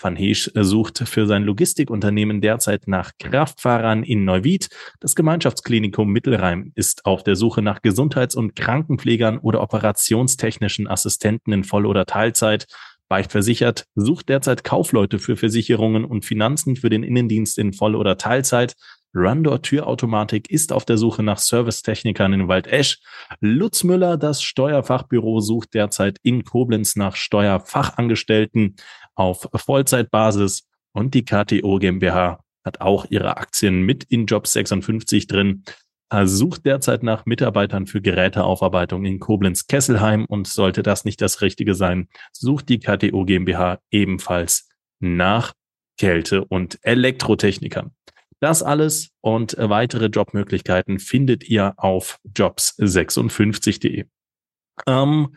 Van Heesch sucht für sein Logistikunternehmen derzeit nach Kraftfahrern in Neuwied. Das Gemeinschaftsklinikum Mittelrhein ist auf der Suche nach Gesundheits- und Krankenpflegern oder operationstechnischen Assistenten in Voll- oder Teilzeit. Beicht versichert sucht derzeit Kaufleute für Versicherungen und Finanzen für den Innendienst in Voll- oder Teilzeit. Rundor Türautomatik ist auf der Suche nach Servicetechnikern in Waldesch. Lutz Müller, das Steuerfachbüro, sucht derzeit in Koblenz nach Steuerfachangestellten auf Vollzeitbasis und die KTO GmbH hat auch ihre Aktien mit in Jobs 56 drin. Sucht derzeit nach Mitarbeitern für Geräteaufarbeitung in Koblenz-Kesselheim und sollte das nicht das Richtige sein, sucht die KTO GmbH ebenfalls nach Kälte- und Elektrotechnikern. Das alles und weitere Jobmöglichkeiten findet ihr auf jobs56.de. Ähm,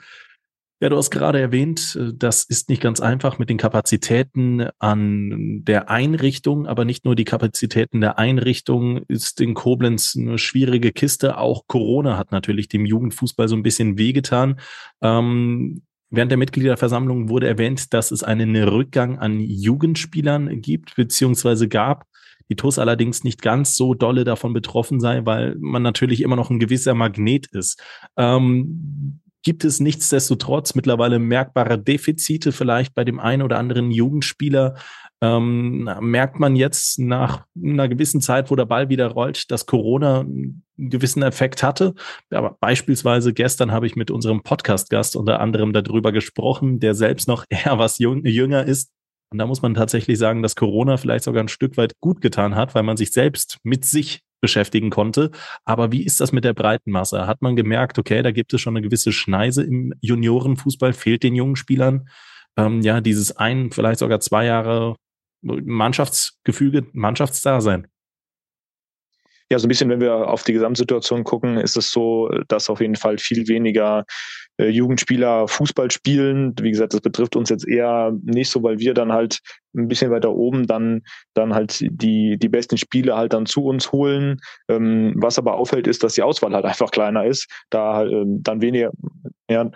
ja, du hast gerade erwähnt, äh, das ist nicht ganz einfach mit den Kapazitäten an der Einrichtung, aber nicht nur die Kapazitäten der Einrichtung ist in Koblenz eine schwierige Kiste. Auch Corona hat natürlich dem Jugendfußball so ein bisschen wehgetan. Ähm, Während der Mitgliederversammlung wurde erwähnt, dass es einen Rückgang an Jugendspielern gibt, beziehungsweise gab. Die TUS allerdings nicht ganz so dolle davon betroffen sei, weil man natürlich immer noch ein gewisser Magnet ist. Ähm, gibt es nichtsdestotrotz mittlerweile merkbare Defizite vielleicht bei dem einen oder anderen Jugendspieler. Ähm, merkt man jetzt nach einer gewissen Zeit, wo der Ball wieder rollt, dass Corona einen gewissen Effekt hatte. Aber beispielsweise gestern habe ich mit unserem Podcast-Gast unter anderem darüber gesprochen, der selbst noch *laughs* eher was jünger ist. Und da muss man tatsächlich sagen, dass Corona vielleicht sogar ein Stück weit gut getan hat, weil man sich selbst mit sich beschäftigen konnte. Aber wie ist das mit der breiten Masse? Hat man gemerkt, okay, da gibt es schon eine gewisse Schneise im Juniorenfußball, fehlt den jungen Spielern ähm, ja dieses ein, vielleicht sogar zwei Jahre Mannschaftsgefüge, Mannschaftsdasein? Ja, so ein bisschen, wenn wir auf die Gesamtsituation gucken, ist es so, dass auf jeden Fall viel weniger äh, Jugendspieler Fußball spielen. Wie gesagt, das betrifft uns jetzt eher nicht so, weil wir dann halt ein bisschen weiter oben dann, dann halt die, die besten Spiele halt dann zu uns holen. Ähm, was aber auffällt, ist, dass die Auswahl halt *laughs* einfach kleiner ist, da ähm, dann weniger, ja,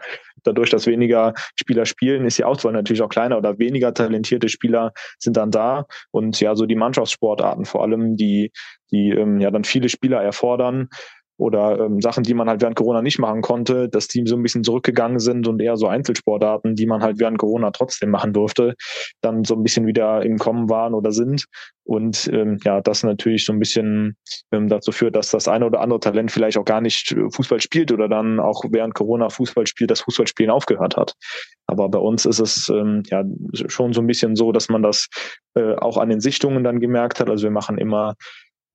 dadurch, dass weniger Spieler spielen, ist die Auswahl natürlich auch kleiner oder weniger talentierte Spieler sind dann da. Und ja, so die Mannschaftssportarten vor allem, die, die ähm, ja dann viele Spieler erfordern, oder ähm, Sachen, die man halt während Corona nicht machen konnte, dass die so ein bisschen zurückgegangen sind und eher so Einzelsportarten, die man halt während Corona trotzdem machen durfte, dann so ein bisschen wieder im Kommen waren oder sind. Und ähm, ja, das natürlich so ein bisschen ähm, dazu führt, dass das eine oder andere Talent vielleicht auch gar nicht äh, Fußball spielt oder dann auch während Corona Fußball spielt, das Fußballspielen aufgehört hat. Aber bei uns ist es ähm, ja schon so ein bisschen so, dass man das äh, auch an den Sichtungen dann gemerkt hat. Also wir machen immer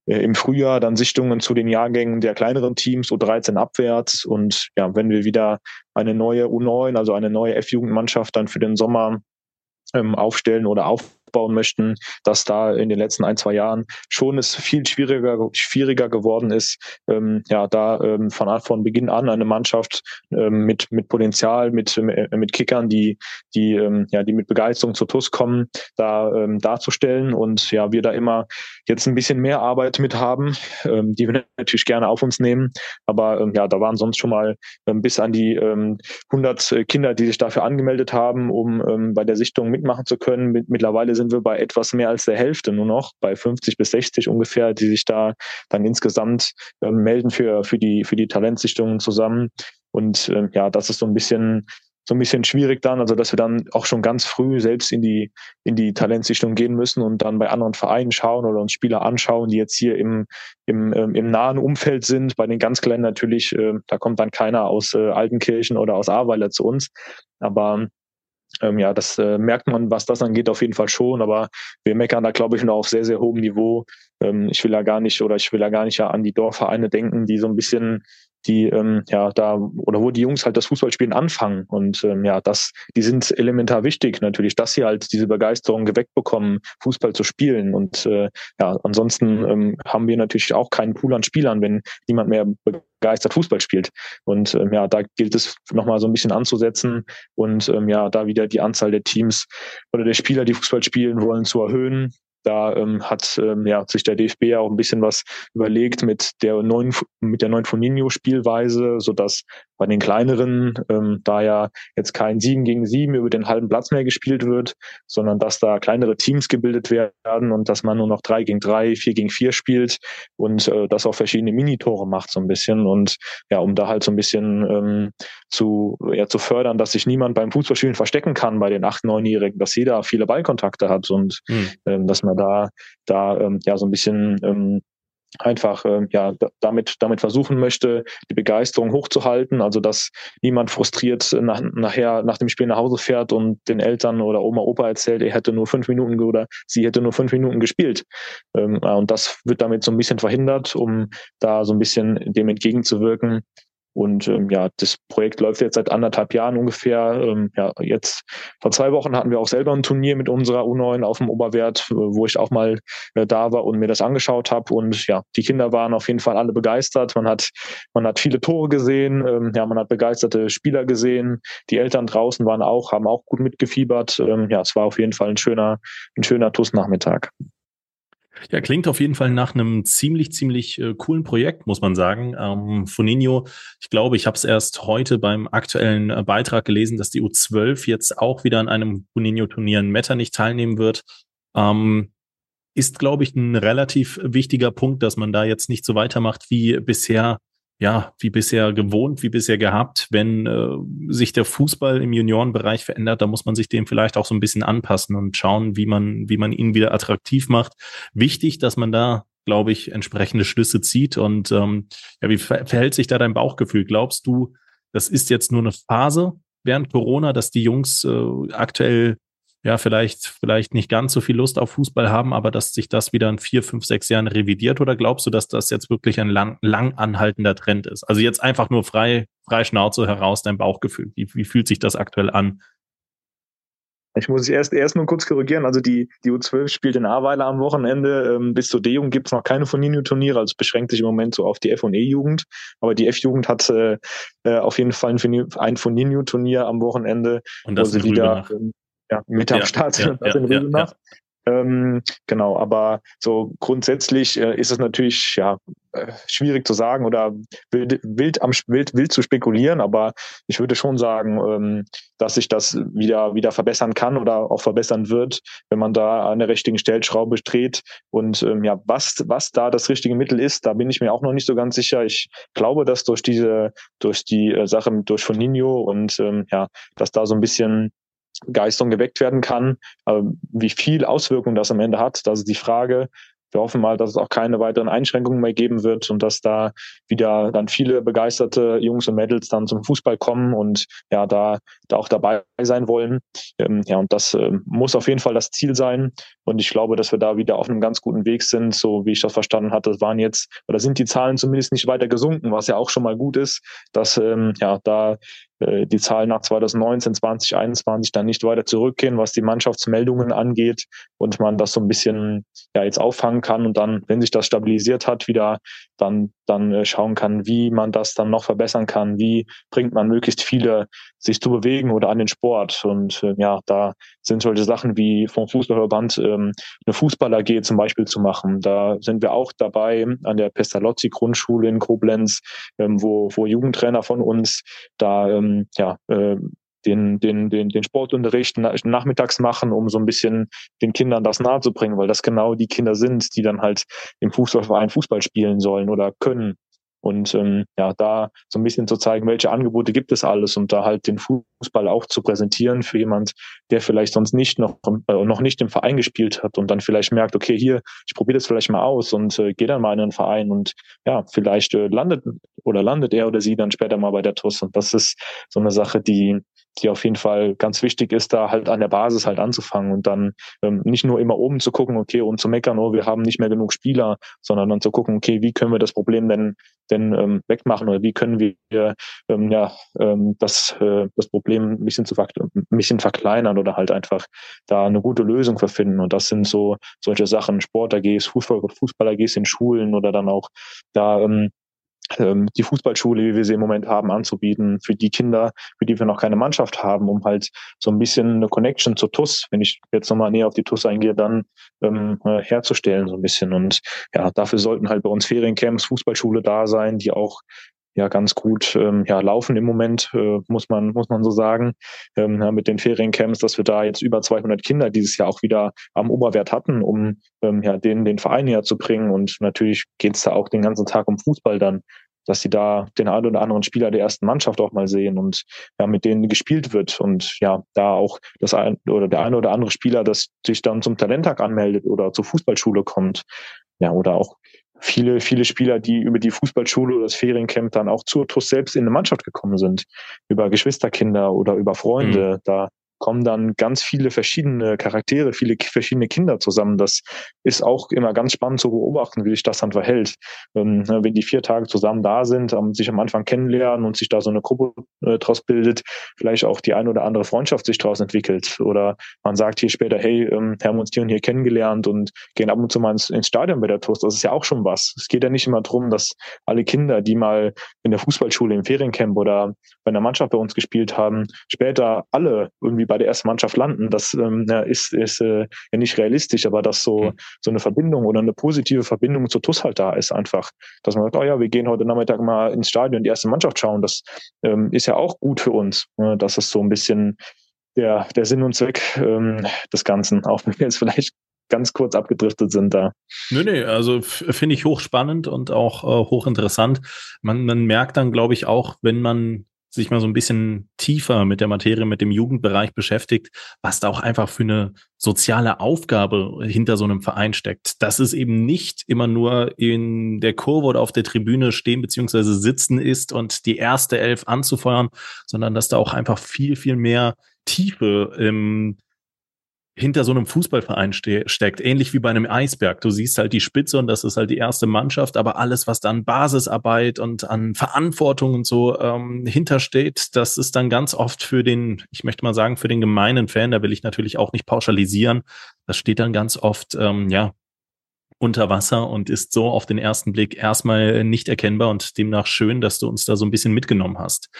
im Frühjahr dann Sichtungen zu den Jahrgängen der kleineren Teams, U13 abwärts. Und ja, wenn wir wieder eine neue U9, also eine neue F-Jugendmannschaft dann für den Sommer ähm, aufstellen oder auf aufbauen möchten, dass da in den letzten ein, zwei Jahren schon es viel schwieriger, schwieriger geworden ist, ähm, ja, da ähm, von, von Beginn an eine Mannschaft ähm, mit, mit Potenzial, mit, äh, mit Kickern, die, die, ähm, ja, die mit Begeisterung zu TUS kommen, da ähm, darzustellen und ja, wir da immer jetzt ein bisschen mehr Arbeit mit haben, ähm, die wir natürlich gerne auf uns nehmen, aber ähm, ja, da waren sonst schon mal ähm, bis an die ähm, 100 Kinder, die sich dafür angemeldet haben, um ähm, bei der Sichtung mitmachen zu können. Mit, mittlerweile sind sind wir bei etwas mehr als der Hälfte nur noch, bei 50 bis 60 ungefähr, die sich da dann insgesamt ähm, melden für, für die, für die Talentsichtungen zusammen. Und ähm, ja, das ist so ein bisschen so ein bisschen schwierig dann, also dass wir dann auch schon ganz früh selbst in die, in die Talentsichtung gehen müssen und dann bei anderen Vereinen schauen oder uns Spieler anschauen, die jetzt hier im, im, ähm, im nahen Umfeld sind. Bei den ganz Kleinen natürlich, äh, da kommt dann keiner aus äh, Altenkirchen oder aus Ahrweiler zu uns. Aber ähm, ja, das äh, merkt man, was das angeht, auf jeden Fall schon. Aber wir meckern da, glaube ich, noch auf sehr, sehr hohem Niveau. Ähm, ich will ja gar nicht oder ich will ja gar nicht ja an die Dorfvereine denken, die so ein bisschen die ähm, ja da oder wo die Jungs halt das Fußballspielen anfangen. Und ähm, ja das die sind elementar wichtig natürlich dass sie halt diese Begeisterung geweckt bekommen Fußball zu spielen. Und äh, ja ansonsten ähm, haben wir natürlich auch keinen Pool an Spielern wenn niemand mehr begeistert Fußball spielt. Und ähm, ja da gilt es nochmal so ein bisschen anzusetzen und ähm, ja da wieder die Anzahl der Teams oder der Spieler die Fußball spielen wollen zu erhöhen da ähm, hat ähm, ja, sich der DFB ja auch ein bisschen was überlegt mit der neuen mit der neuen Foninho-Spielweise, sodass bei den kleineren ähm, da ja jetzt kein 7 gegen 7 über den halben Platz mehr gespielt wird, sondern dass da kleinere Teams gebildet werden und dass man nur noch 3 gegen 3, 4 gegen 4 spielt und äh, das auch verschiedene Minitore macht so ein bisschen und ja, um da halt so ein bisschen ähm, zu, ja, zu fördern, dass sich niemand beim Fußballspielen verstecken kann bei den 8-, 9-Jährigen, dass jeder viele Ballkontakte hat und mhm. ähm, dass man da, da ähm, ja so ein bisschen ähm, einfach äh, ja damit damit versuchen möchte, die Begeisterung hochzuhalten, also dass niemand frustriert nach, nachher nach dem Spiel nach Hause fährt und den Eltern oder Oma Opa erzählt, er hätte nur fünf Minuten oder sie hätte nur fünf Minuten gespielt. Ähm, und das wird damit so ein bisschen verhindert, um da so ein bisschen dem entgegenzuwirken, und ähm, ja, das Projekt läuft jetzt seit anderthalb Jahren ungefähr. Ähm, ja, jetzt vor zwei Wochen hatten wir auch selber ein Turnier mit unserer U9 auf dem Oberwert, äh, wo ich auch mal äh, da war und mir das angeschaut habe. Und ja, die Kinder waren auf jeden Fall alle begeistert. Man hat, man hat viele Tore gesehen, ähm, ja, man hat begeisterte Spieler gesehen. Die Eltern draußen waren auch, haben auch gut mitgefiebert. Ähm, ja, es war auf jeden Fall ein schöner, ein schöner TUS-Nachmittag. Ja, klingt auf jeden Fall nach einem ziemlich, ziemlich äh, coolen Projekt, muss man sagen. Ähm, Foninho, ich glaube, ich habe es erst heute beim aktuellen äh, Beitrag gelesen, dass die U12 jetzt auch wieder an einem Foninho-Turnier in Metternich teilnehmen wird. Ähm, ist, glaube ich, ein relativ wichtiger Punkt, dass man da jetzt nicht so weitermacht wie bisher ja, wie bisher gewohnt, wie bisher gehabt. Wenn äh, sich der Fußball im Juniorenbereich verändert, dann muss man sich dem vielleicht auch so ein bisschen anpassen und schauen, wie man, wie man ihn wieder attraktiv macht. Wichtig, dass man da, glaube ich, entsprechende Schlüsse zieht. Und ähm, ja, wie verhält sich da dein Bauchgefühl? Glaubst du, das ist jetzt nur eine Phase während Corona, dass die Jungs äh, aktuell ja, vielleicht, vielleicht nicht ganz so viel Lust auf Fußball haben, aber dass sich das wieder in vier, fünf, sechs Jahren revidiert? Oder glaubst du, dass das jetzt wirklich ein lang, lang anhaltender Trend ist? Also jetzt einfach nur frei, frei Schnauze heraus, dein Bauchgefühl. Wie, wie fühlt sich das aktuell an? Ich muss erst, erst nur kurz korrigieren. Also die, die U12 spielt in Ahrweiler am Wochenende. Ähm, bis zur D-Jugend gibt es noch keine Foninho-Turniere. Also es beschränkt sich im Moment so auf die F- und E-Jugend. Aber die F-Jugend hat äh, äh auf jeden Fall ein Foninho-Turnier am Wochenende, und das wo sie wieder, ähm, ja, mit am Start ja, *laughs* ja, in Rübenach. Ähm, genau, aber so grundsätzlich äh, ist es natürlich ja äh, schwierig zu sagen oder wild, wild am wild, wild zu spekulieren, aber ich würde schon sagen, ähm, dass sich das wieder wieder verbessern kann oder auch verbessern wird, wenn man da an der richtigen Stellschraube dreht. Und ähm, ja, was was da das richtige Mittel ist, da bin ich mir auch noch nicht so ganz sicher. Ich glaube, dass durch diese durch die äh, Sache durch Foninho und ähm, ja, dass da so ein bisschen Begeisterung geweckt werden kann. Aber wie viel Auswirkungen das am Ende hat, das ist die Frage. Wir hoffen mal, dass es auch keine weiteren Einschränkungen mehr geben wird und dass da wieder dann viele begeisterte Jungs und Mädels dann zum Fußball kommen und ja, da, da auch dabei sein wollen. Ähm, ja, und das äh, muss auf jeden Fall das Ziel sein. Und ich glaube, dass wir da wieder auf einem ganz guten Weg sind, so wie ich das verstanden hatte. Das waren jetzt, oder sind die Zahlen zumindest nicht weiter gesunken, was ja auch schon mal gut ist, dass ähm, ja da die Zahlen nach 2019, 2021 dann nicht weiter zurückgehen, was die Mannschaftsmeldungen angeht und man das so ein bisschen ja jetzt auffangen kann und dann, wenn sich das stabilisiert hat, wieder dann dann äh, schauen kann, wie man das dann noch verbessern kann, wie bringt man möglichst viele sich zu bewegen oder an den Sport und äh, ja, da sind solche Sachen wie vom Fußballverband ähm, eine Fußball-AG zum Beispiel zu machen. Da sind wir auch dabei an der Pestalozzi Grundschule in Koblenz, ähm, wo, wo Jugendtrainer von uns da ähm, ja, äh, den, den, den, den Sportunterricht nachmittags machen, um so ein bisschen den Kindern das nahezubringen, weil das genau die Kinder sind, die dann halt im Fußballverein Fußball spielen sollen oder können. Und ähm, ja, da so ein bisschen zu zeigen, welche Angebote gibt es alles und da halt den Fußball auch zu präsentieren für jemand, der vielleicht sonst nicht noch, äh, noch nicht im Verein gespielt hat und dann vielleicht merkt, okay, hier, ich probiere das vielleicht mal aus und äh, gehe dann mal in einen Verein und ja, vielleicht äh, landet oder landet er oder sie dann später mal bei der TUS. Und das ist so eine Sache, die die auf jeden Fall ganz wichtig ist, da halt an der Basis halt anzufangen und dann ähm, nicht nur immer oben zu gucken, okay, und zu meckern, oh, wir haben nicht mehr genug Spieler, sondern dann zu gucken, okay, wie können wir das Problem denn denn ähm, wegmachen oder wie können wir ähm, ja ähm, das äh, das Problem ein bisschen zu ein bisschen verkleinern oder halt einfach da eine gute Lösung für finden. Und das sind so solche Sachen Sport AGs, Fußball Fußball AGs in Schulen oder dann auch da ähm, ähm, die Fußballschule, wie wir sie im Moment haben, anzubieten für die Kinder, für die wir noch keine Mannschaft haben, um halt so ein bisschen eine Connection zur TUS, wenn ich jetzt nochmal näher auf die TUS eingehe, dann ähm, äh, herzustellen so ein bisschen. Und ja, dafür sollten halt bei uns Feriencamps, Fußballschule da sein, die auch ja ganz gut ähm, ja, laufen im Moment, äh, muss man muss man so sagen, ähm, ja, mit den Feriencamps, dass wir da jetzt über 200 Kinder dieses Jahr auch wieder am Oberwert hatten, um ähm, ja denen den Verein näher zu bringen und natürlich geht es da auch den ganzen Tag um Fußball dann, dass sie da den einen oder anderen Spieler der ersten Mannschaft auch mal sehen und ja mit denen gespielt wird und ja da auch das ein oder der eine oder andere Spieler, das sich dann zum Talenttag anmeldet oder zur Fußballschule kommt, ja oder auch viele, viele Spieler, die über die Fußballschule oder das Feriencamp dann auch zur TUS selbst in eine Mannschaft gekommen sind, über Geschwisterkinder oder über Freunde. Mhm. Da kommen dann ganz viele verschiedene Charaktere, viele verschiedene Kinder zusammen. Das ist auch immer ganz spannend zu beobachten, wie sich das dann verhält. Ähm, ne, wenn die vier Tage zusammen da sind, sich am Anfang kennenlernen und sich da so eine Gruppe äh, draus bildet, vielleicht auch die eine oder andere Freundschaft sich daraus entwickelt. Oder man sagt hier später, hey, ähm, haben uns hier und hier kennengelernt und gehen ab und zu mal ins, Stadion bei der Toast. Das ist ja auch schon was. Es geht ja nicht immer darum, dass alle Kinder, die mal in der Fußballschule im Feriencamp oder bei einer Mannschaft bei uns gespielt haben, später alle irgendwie bei der ersten Mannschaft landen. Das ähm, ist, ist äh, ja nicht realistisch, aber dass so, mhm. so eine Verbindung oder eine positive Verbindung zur TUS halt da ist einfach. Dass man sagt, oh ja, wir gehen heute Nachmittag mal ins Stadion die erste Mannschaft schauen. Das ähm, ist ja auch gut für uns. Ne? Das ist so ein bisschen der, der Sinn und Zweck ähm, des Ganzen, auch wenn wir jetzt vielleicht ganz kurz abgedriftet sind da. Nö, nö, also finde ich hochspannend und auch äh, hochinteressant. Man, man merkt dann, glaube ich, auch, wenn man sich mal so ein bisschen tiefer mit der Materie, mit dem Jugendbereich beschäftigt, was da auch einfach für eine soziale Aufgabe hinter so einem Verein steckt. Dass es eben nicht immer nur in der Kurve oder auf der Tribüne stehen beziehungsweise sitzen ist und die erste Elf anzufeuern, sondern dass da auch einfach viel, viel mehr Tiefe im hinter so einem Fußballverein ste steckt, ähnlich wie bei einem Eisberg. Du siehst halt die Spitze und das ist halt die erste Mannschaft, aber alles, was dann Basisarbeit und an Verantwortung und so ähm, hintersteht, das ist dann ganz oft für den, ich möchte mal sagen, für den gemeinen Fan, da will ich natürlich auch nicht pauschalisieren, das steht dann ganz oft, ähm, ja, unter Wasser und ist so auf den ersten Blick erstmal nicht erkennbar und demnach schön, dass du uns da so ein bisschen mitgenommen hast.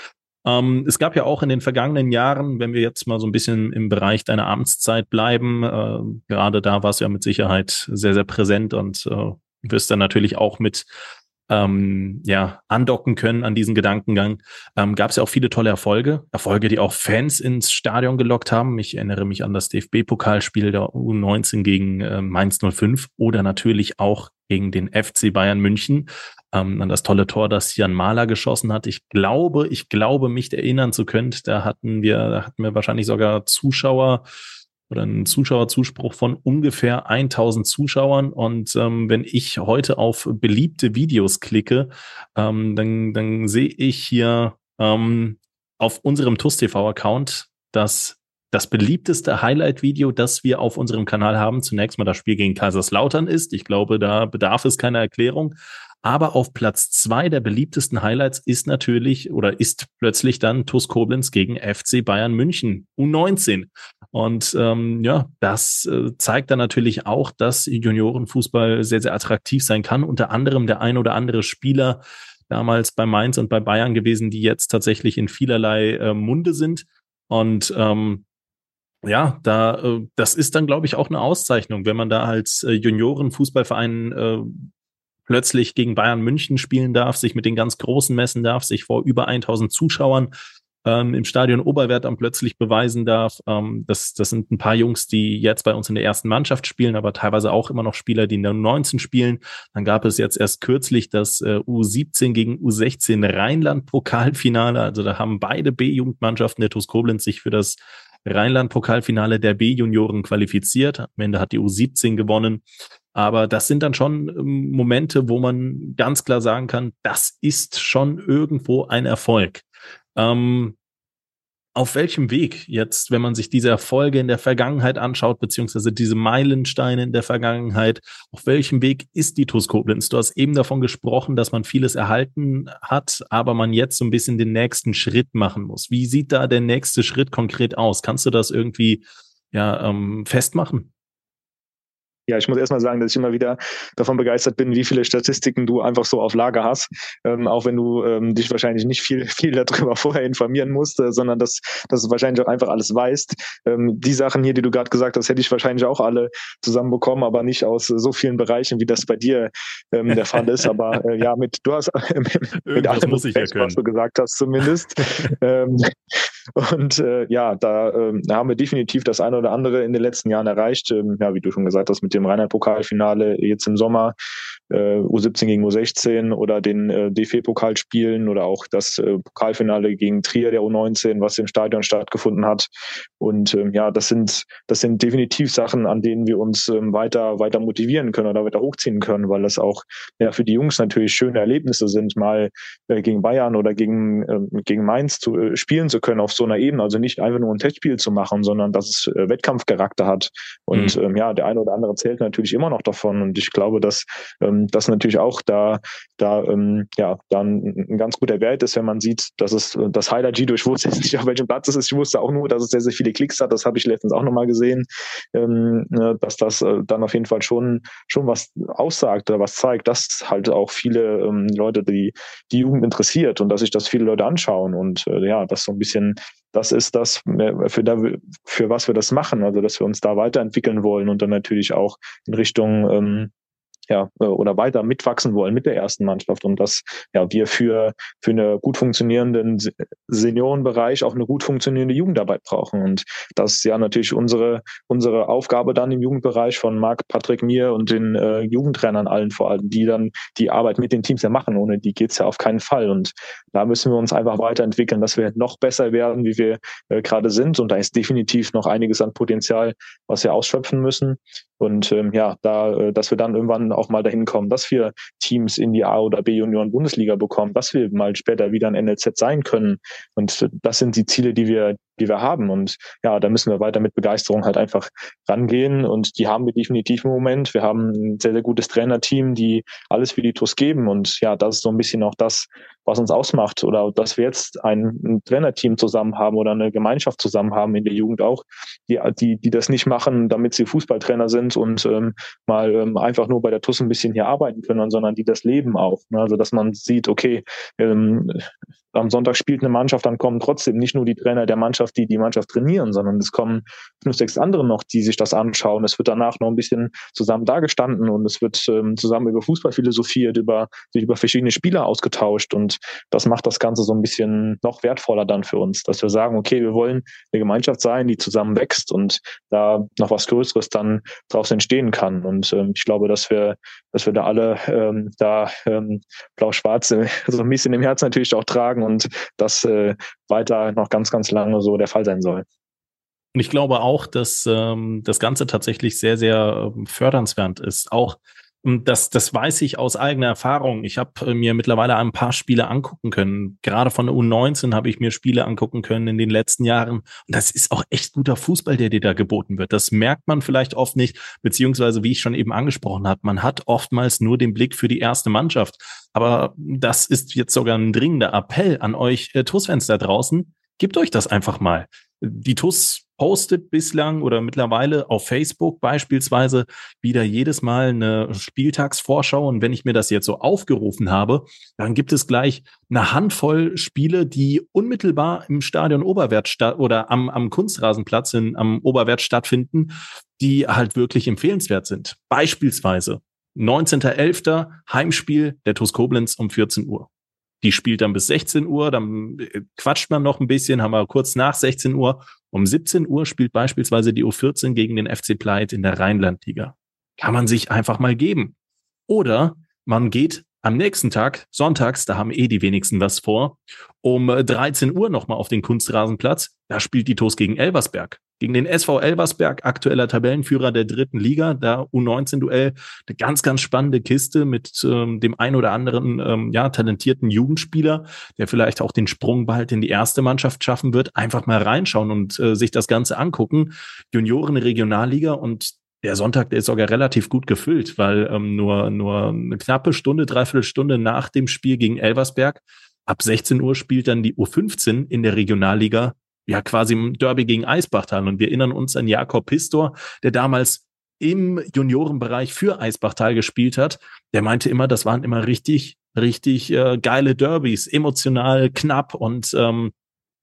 Ähm, es gab ja auch in den vergangenen Jahren, wenn wir jetzt mal so ein bisschen im Bereich deiner Amtszeit bleiben, äh, gerade da warst du ja mit Sicherheit sehr, sehr präsent und äh, wirst dann natürlich auch mit ähm, ja, andocken können an diesen Gedankengang. Ähm, Gab es ja auch viele tolle Erfolge, Erfolge, die auch Fans ins Stadion gelockt haben. Ich erinnere mich an das DFB-Pokalspiel der U19 gegen äh, Mainz 05 oder natürlich auch gegen den FC Bayern München ähm, an das tolle Tor, das Jan Mahler geschossen hat. Ich glaube, ich glaube, mich erinnern zu können, da hatten wir, da hatten wir wahrscheinlich sogar Zuschauer oder einen Zuschauerzuspruch von ungefähr 1000 Zuschauern. Und ähm, wenn ich heute auf beliebte Videos klicke, ähm, dann, dann sehe ich hier ähm, auf unserem TUS TV-Account das das beliebteste Highlight-Video, das wir auf unserem Kanal haben, zunächst mal das Spiel gegen Kaiserslautern ist. Ich glaube, da bedarf es keiner Erklärung. Aber auf Platz zwei der beliebtesten Highlights ist natürlich oder ist plötzlich dann TuS Koblenz gegen FC Bayern München U19. Und ähm, ja, das äh, zeigt dann natürlich auch, dass Juniorenfußball sehr, sehr attraktiv sein kann. Unter anderem der ein oder andere Spieler damals bei Mainz und bei Bayern gewesen, die jetzt tatsächlich in vielerlei äh, Munde sind. Und ähm, ja, da äh, das ist dann, glaube ich, auch eine Auszeichnung, wenn man da als äh, Juniorenfußballverein äh, plötzlich gegen Bayern München spielen darf, sich mit den ganz Großen messen darf, sich vor über 1000 Zuschauern ähm, im Stadion Oberwert dann plötzlich beweisen darf. Ähm, das, das sind ein paar Jungs, die jetzt bei uns in der ersten Mannschaft spielen, aber teilweise auch immer noch Spieler, die in der 19 spielen. Dann gab es jetzt erst kürzlich das äh, U17 gegen U16 Rheinland-Pokalfinale. Also da haben beide B-Jugendmannschaften der TuS Koblenz sich für das Rheinland-Pokalfinale der B-Junioren qualifiziert. Am Ende hat die U17 gewonnen. Aber das sind dann schon ähm, Momente, wo man ganz klar sagen kann, das ist schon irgendwo ein Erfolg. Ähm, auf welchem Weg jetzt, wenn man sich diese Erfolge in der Vergangenheit anschaut, beziehungsweise diese Meilensteine in der Vergangenheit, auf welchem Weg ist die TuS Koblenz? Du hast eben davon gesprochen, dass man vieles erhalten hat, aber man jetzt so ein bisschen den nächsten Schritt machen muss. Wie sieht da der nächste Schritt konkret aus? Kannst du das irgendwie ja, ähm, festmachen? Ja, ich muss erstmal sagen, dass ich immer wieder davon begeistert bin, wie viele Statistiken du einfach so auf Lager hast, ähm, auch wenn du ähm, dich wahrscheinlich nicht viel, *laughs* viel darüber vorher informieren musst, äh, sondern dass, dass du wahrscheinlich auch einfach alles weißt. Ähm, die Sachen hier, die du gerade gesagt hast, hätte ich wahrscheinlich auch alle zusammenbekommen, aber nicht aus so vielen Bereichen, wie das bei dir ähm, der Fall ist. Aber *laughs* äh, ja, mit du hast äh, *laughs* mit, mit allem muss ich Respekt, ja was du gesagt hast, zumindest. ähm, und äh, ja, da, äh, haben wir definitiv das eine oder andere in den letzten Jahren erreicht. Ähm, ja, wie du schon gesagt hast, mit dem Rheinland-Pokalfinale jetzt im Sommer äh, U17 gegen U16 oder den äh, DFB-Pokalspielen oder auch das äh, Pokalfinale gegen Trier der U19, was im Stadion stattgefunden hat. Und ähm, ja, das sind das sind definitiv Sachen, an denen wir uns ähm, weiter weiter motivieren können oder weiter hochziehen können, weil das auch ja für die Jungs natürlich schöne Erlebnisse sind, mal äh, gegen Bayern oder gegen äh, gegen Mainz zu äh, spielen zu können auf so einer Ebene. Also nicht einfach nur ein Testspiel zu machen, sondern dass es äh, Wettkampfcharakter hat. Und mhm. ähm, ja, der eine oder andere zählt natürlich immer noch davon. Und ich glaube, dass ähm, das natürlich auch da, da ähm, ja, dann ein ganz guter Wert ist, wenn man sieht, dass es das Highlight G ich wusste *laughs* nicht, auf welchem Platz es ist. Ich wusste auch nur, dass es sehr, sehr viele Klicks hat. Das habe ich letztens auch nochmal gesehen, ähm, ne, dass das äh, dann auf jeden Fall schon, schon was aussagt oder was zeigt, dass halt auch viele ähm, Leute die, die Jugend interessiert und dass sich das viele Leute anschauen. Und äh, ja, das so ein bisschen das ist das, äh, für, da, für was wir das machen, also dass wir uns da weiterentwickeln wollen und dann natürlich auch in Richtung ähm, ja, äh, oder weiter mitwachsen wollen mit der ersten Mannschaft und dass ja, wir für, für einen gut funktionierenden Seniorenbereich auch eine gut funktionierende Jugendarbeit brauchen. Und das ist ja natürlich unsere, unsere Aufgabe dann im Jugendbereich von Marc, Patrick, mir und den äh, Jugendtrainern allen vor allem, die dann die Arbeit mit den Teams ja machen. Ohne die geht's ja auf keinen Fall. Und da müssen wir uns einfach weiterentwickeln, dass wir noch besser werden, wie wir äh, gerade sind. Und da ist definitiv noch einiges an Potenzial, was wir ausschöpfen müssen. Und ähm, ja, da, äh, dass wir dann irgendwann auch mal dahin kommen, dass wir Teams in die A- oder B-Junioren-Bundesliga bekommen, dass wir mal später wieder ein NLZ sein können. Und das sind die Ziele, die wir, die wir haben. Und ja, da müssen wir weiter mit Begeisterung halt einfach rangehen. Und die haben wir definitiv im Moment. Wir haben ein sehr, sehr gutes Trainerteam, die alles für die TUS geben. Und ja, das ist so ein bisschen auch das, was uns ausmacht. Oder dass wir jetzt ein, ein Trainerteam zusammen haben oder eine Gemeinschaft zusammen haben in der Jugend auch, die, die, die das nicht machen, damit sie Fußballtrainer sind und ähm, mal ähm, einfach nur bei der TUS ein bisschen hier arbeiten können, sondern die das leben auch. Ne? Also dass man sieht, okay, ähm, am Sonntag spielt eine Mannschaft, dann kommen trotzdem nicht nur die Trainer der Mannschaft, die die Mannschaft trainieren, sondern es kommen fünf, sechs andere noch, die sich das anschauen. Es wird danach noch ein bisschen zusammen dargestanden und es wird ähm, zusammen über Fußball philosophiert, über, sich über verschiedene Spieler ausgetauscht und das macht das Ganze so ein bisschen noch wertvoller dann für uns, dass wir sagen, okay, wir wollen eine Gemeinschaft sein, die zusammen wächst und da noch was Größeres dann daraus entstehen kann. Und ähm, ich glaube, dass wir, dass wir da alle ähm, da ähm, blau-schwarz *laughs* so ein bisschen im Herzen natürlich auch tragen und das äh, weiter noch ganz, ganz lange so der Fall sein soll. Und ich glaube auch, dass ähm, das Ganze tatsächlich sehr, sehr ähm, fördernswert ist. Auch das, das weiß ich aus eigener Erfahrung. Ich habe äh, mir mittlerweile ein paar Spiele angucken können. Gerade von der U19 habe ich mir Spiele angucken können in den letzten Jahren. Und das ist auch echt guter Fußball, der dir da geboten wird. Das merkt man vielleicht oft nicht, beziehungsweise wie ich schon eben angesprochen habe, man hat oftmals nur den Blick für die erste Mannschaft. Aber das ist jetzt sogar ein dringender Appell an euch äh, TUS-Fans da draußen. Gebt euch das einfach mal. Die TUS postet bislang oder mittlerweile auf Facebook beispielsweise wieder jedes Mal eine Spieltagsvorschau. Und wenn ich mir das jetzt so aufgerufen habe, dann gibt es gleich eine Handvoll Spiele, die unmittelbar im Stadion Oberwert statt oder am, am Kunstrasenplatz in, am Oberwert stattfinden, die halt wirklich empfehlenswert sind. Beispielsweise 19.11. Heimspiel der TuS Koblenz um 14 Uhr. Die spielt dann bis 16 Uhr, dann äh, quatscht man noch ein bisschen, haben wir kurz nach 16 Uhr. Um 17 Uhr spielt beispielsweise die U14 gegen den FC Pleit in der Rheinlandliga. Kann man sich einfach mal geben. Oder man geht am nächsten Tag, sonntags, da haben eh die wenigsten was vor, um 13 Uhr nochmal auf den Kunstrasenplatz. Da spielt die TOS gegen Elversberg. Gegen den SV Elversberg, aktueller Tabellenführer der dritten Liga, da U19-Duell. Eine ganz, ganz spannende Kiste mit ähm, dem ein oder anderen ähm, ja, talentierten Jugendspieler, der vielleicht auch den Sprung bald in die erste Mannschaft schaffen wird. Einfach mal reinschauen und äh, sich das Ganze angucken. Junioren Regionalliga und der Sonntag, der ist sogar relativ gut gefüllt, weil ähm, nur, nur eine knappe Stunde, dreiviertel Stunde nach dem Spiel gegen Elversberg, ab 16 Uhr spielt dann die U15 in der Regionalliga, ja quasi im Derby gegen Eisbachtal. Und wir erinnern uns an Jakob Pistor, der damals im Juniorenbereich für Eisbachtal gespielt hat. Der meinte immer, das waren immer richtig, richtig äh, geile Derbys, emotional, knapp und ähm,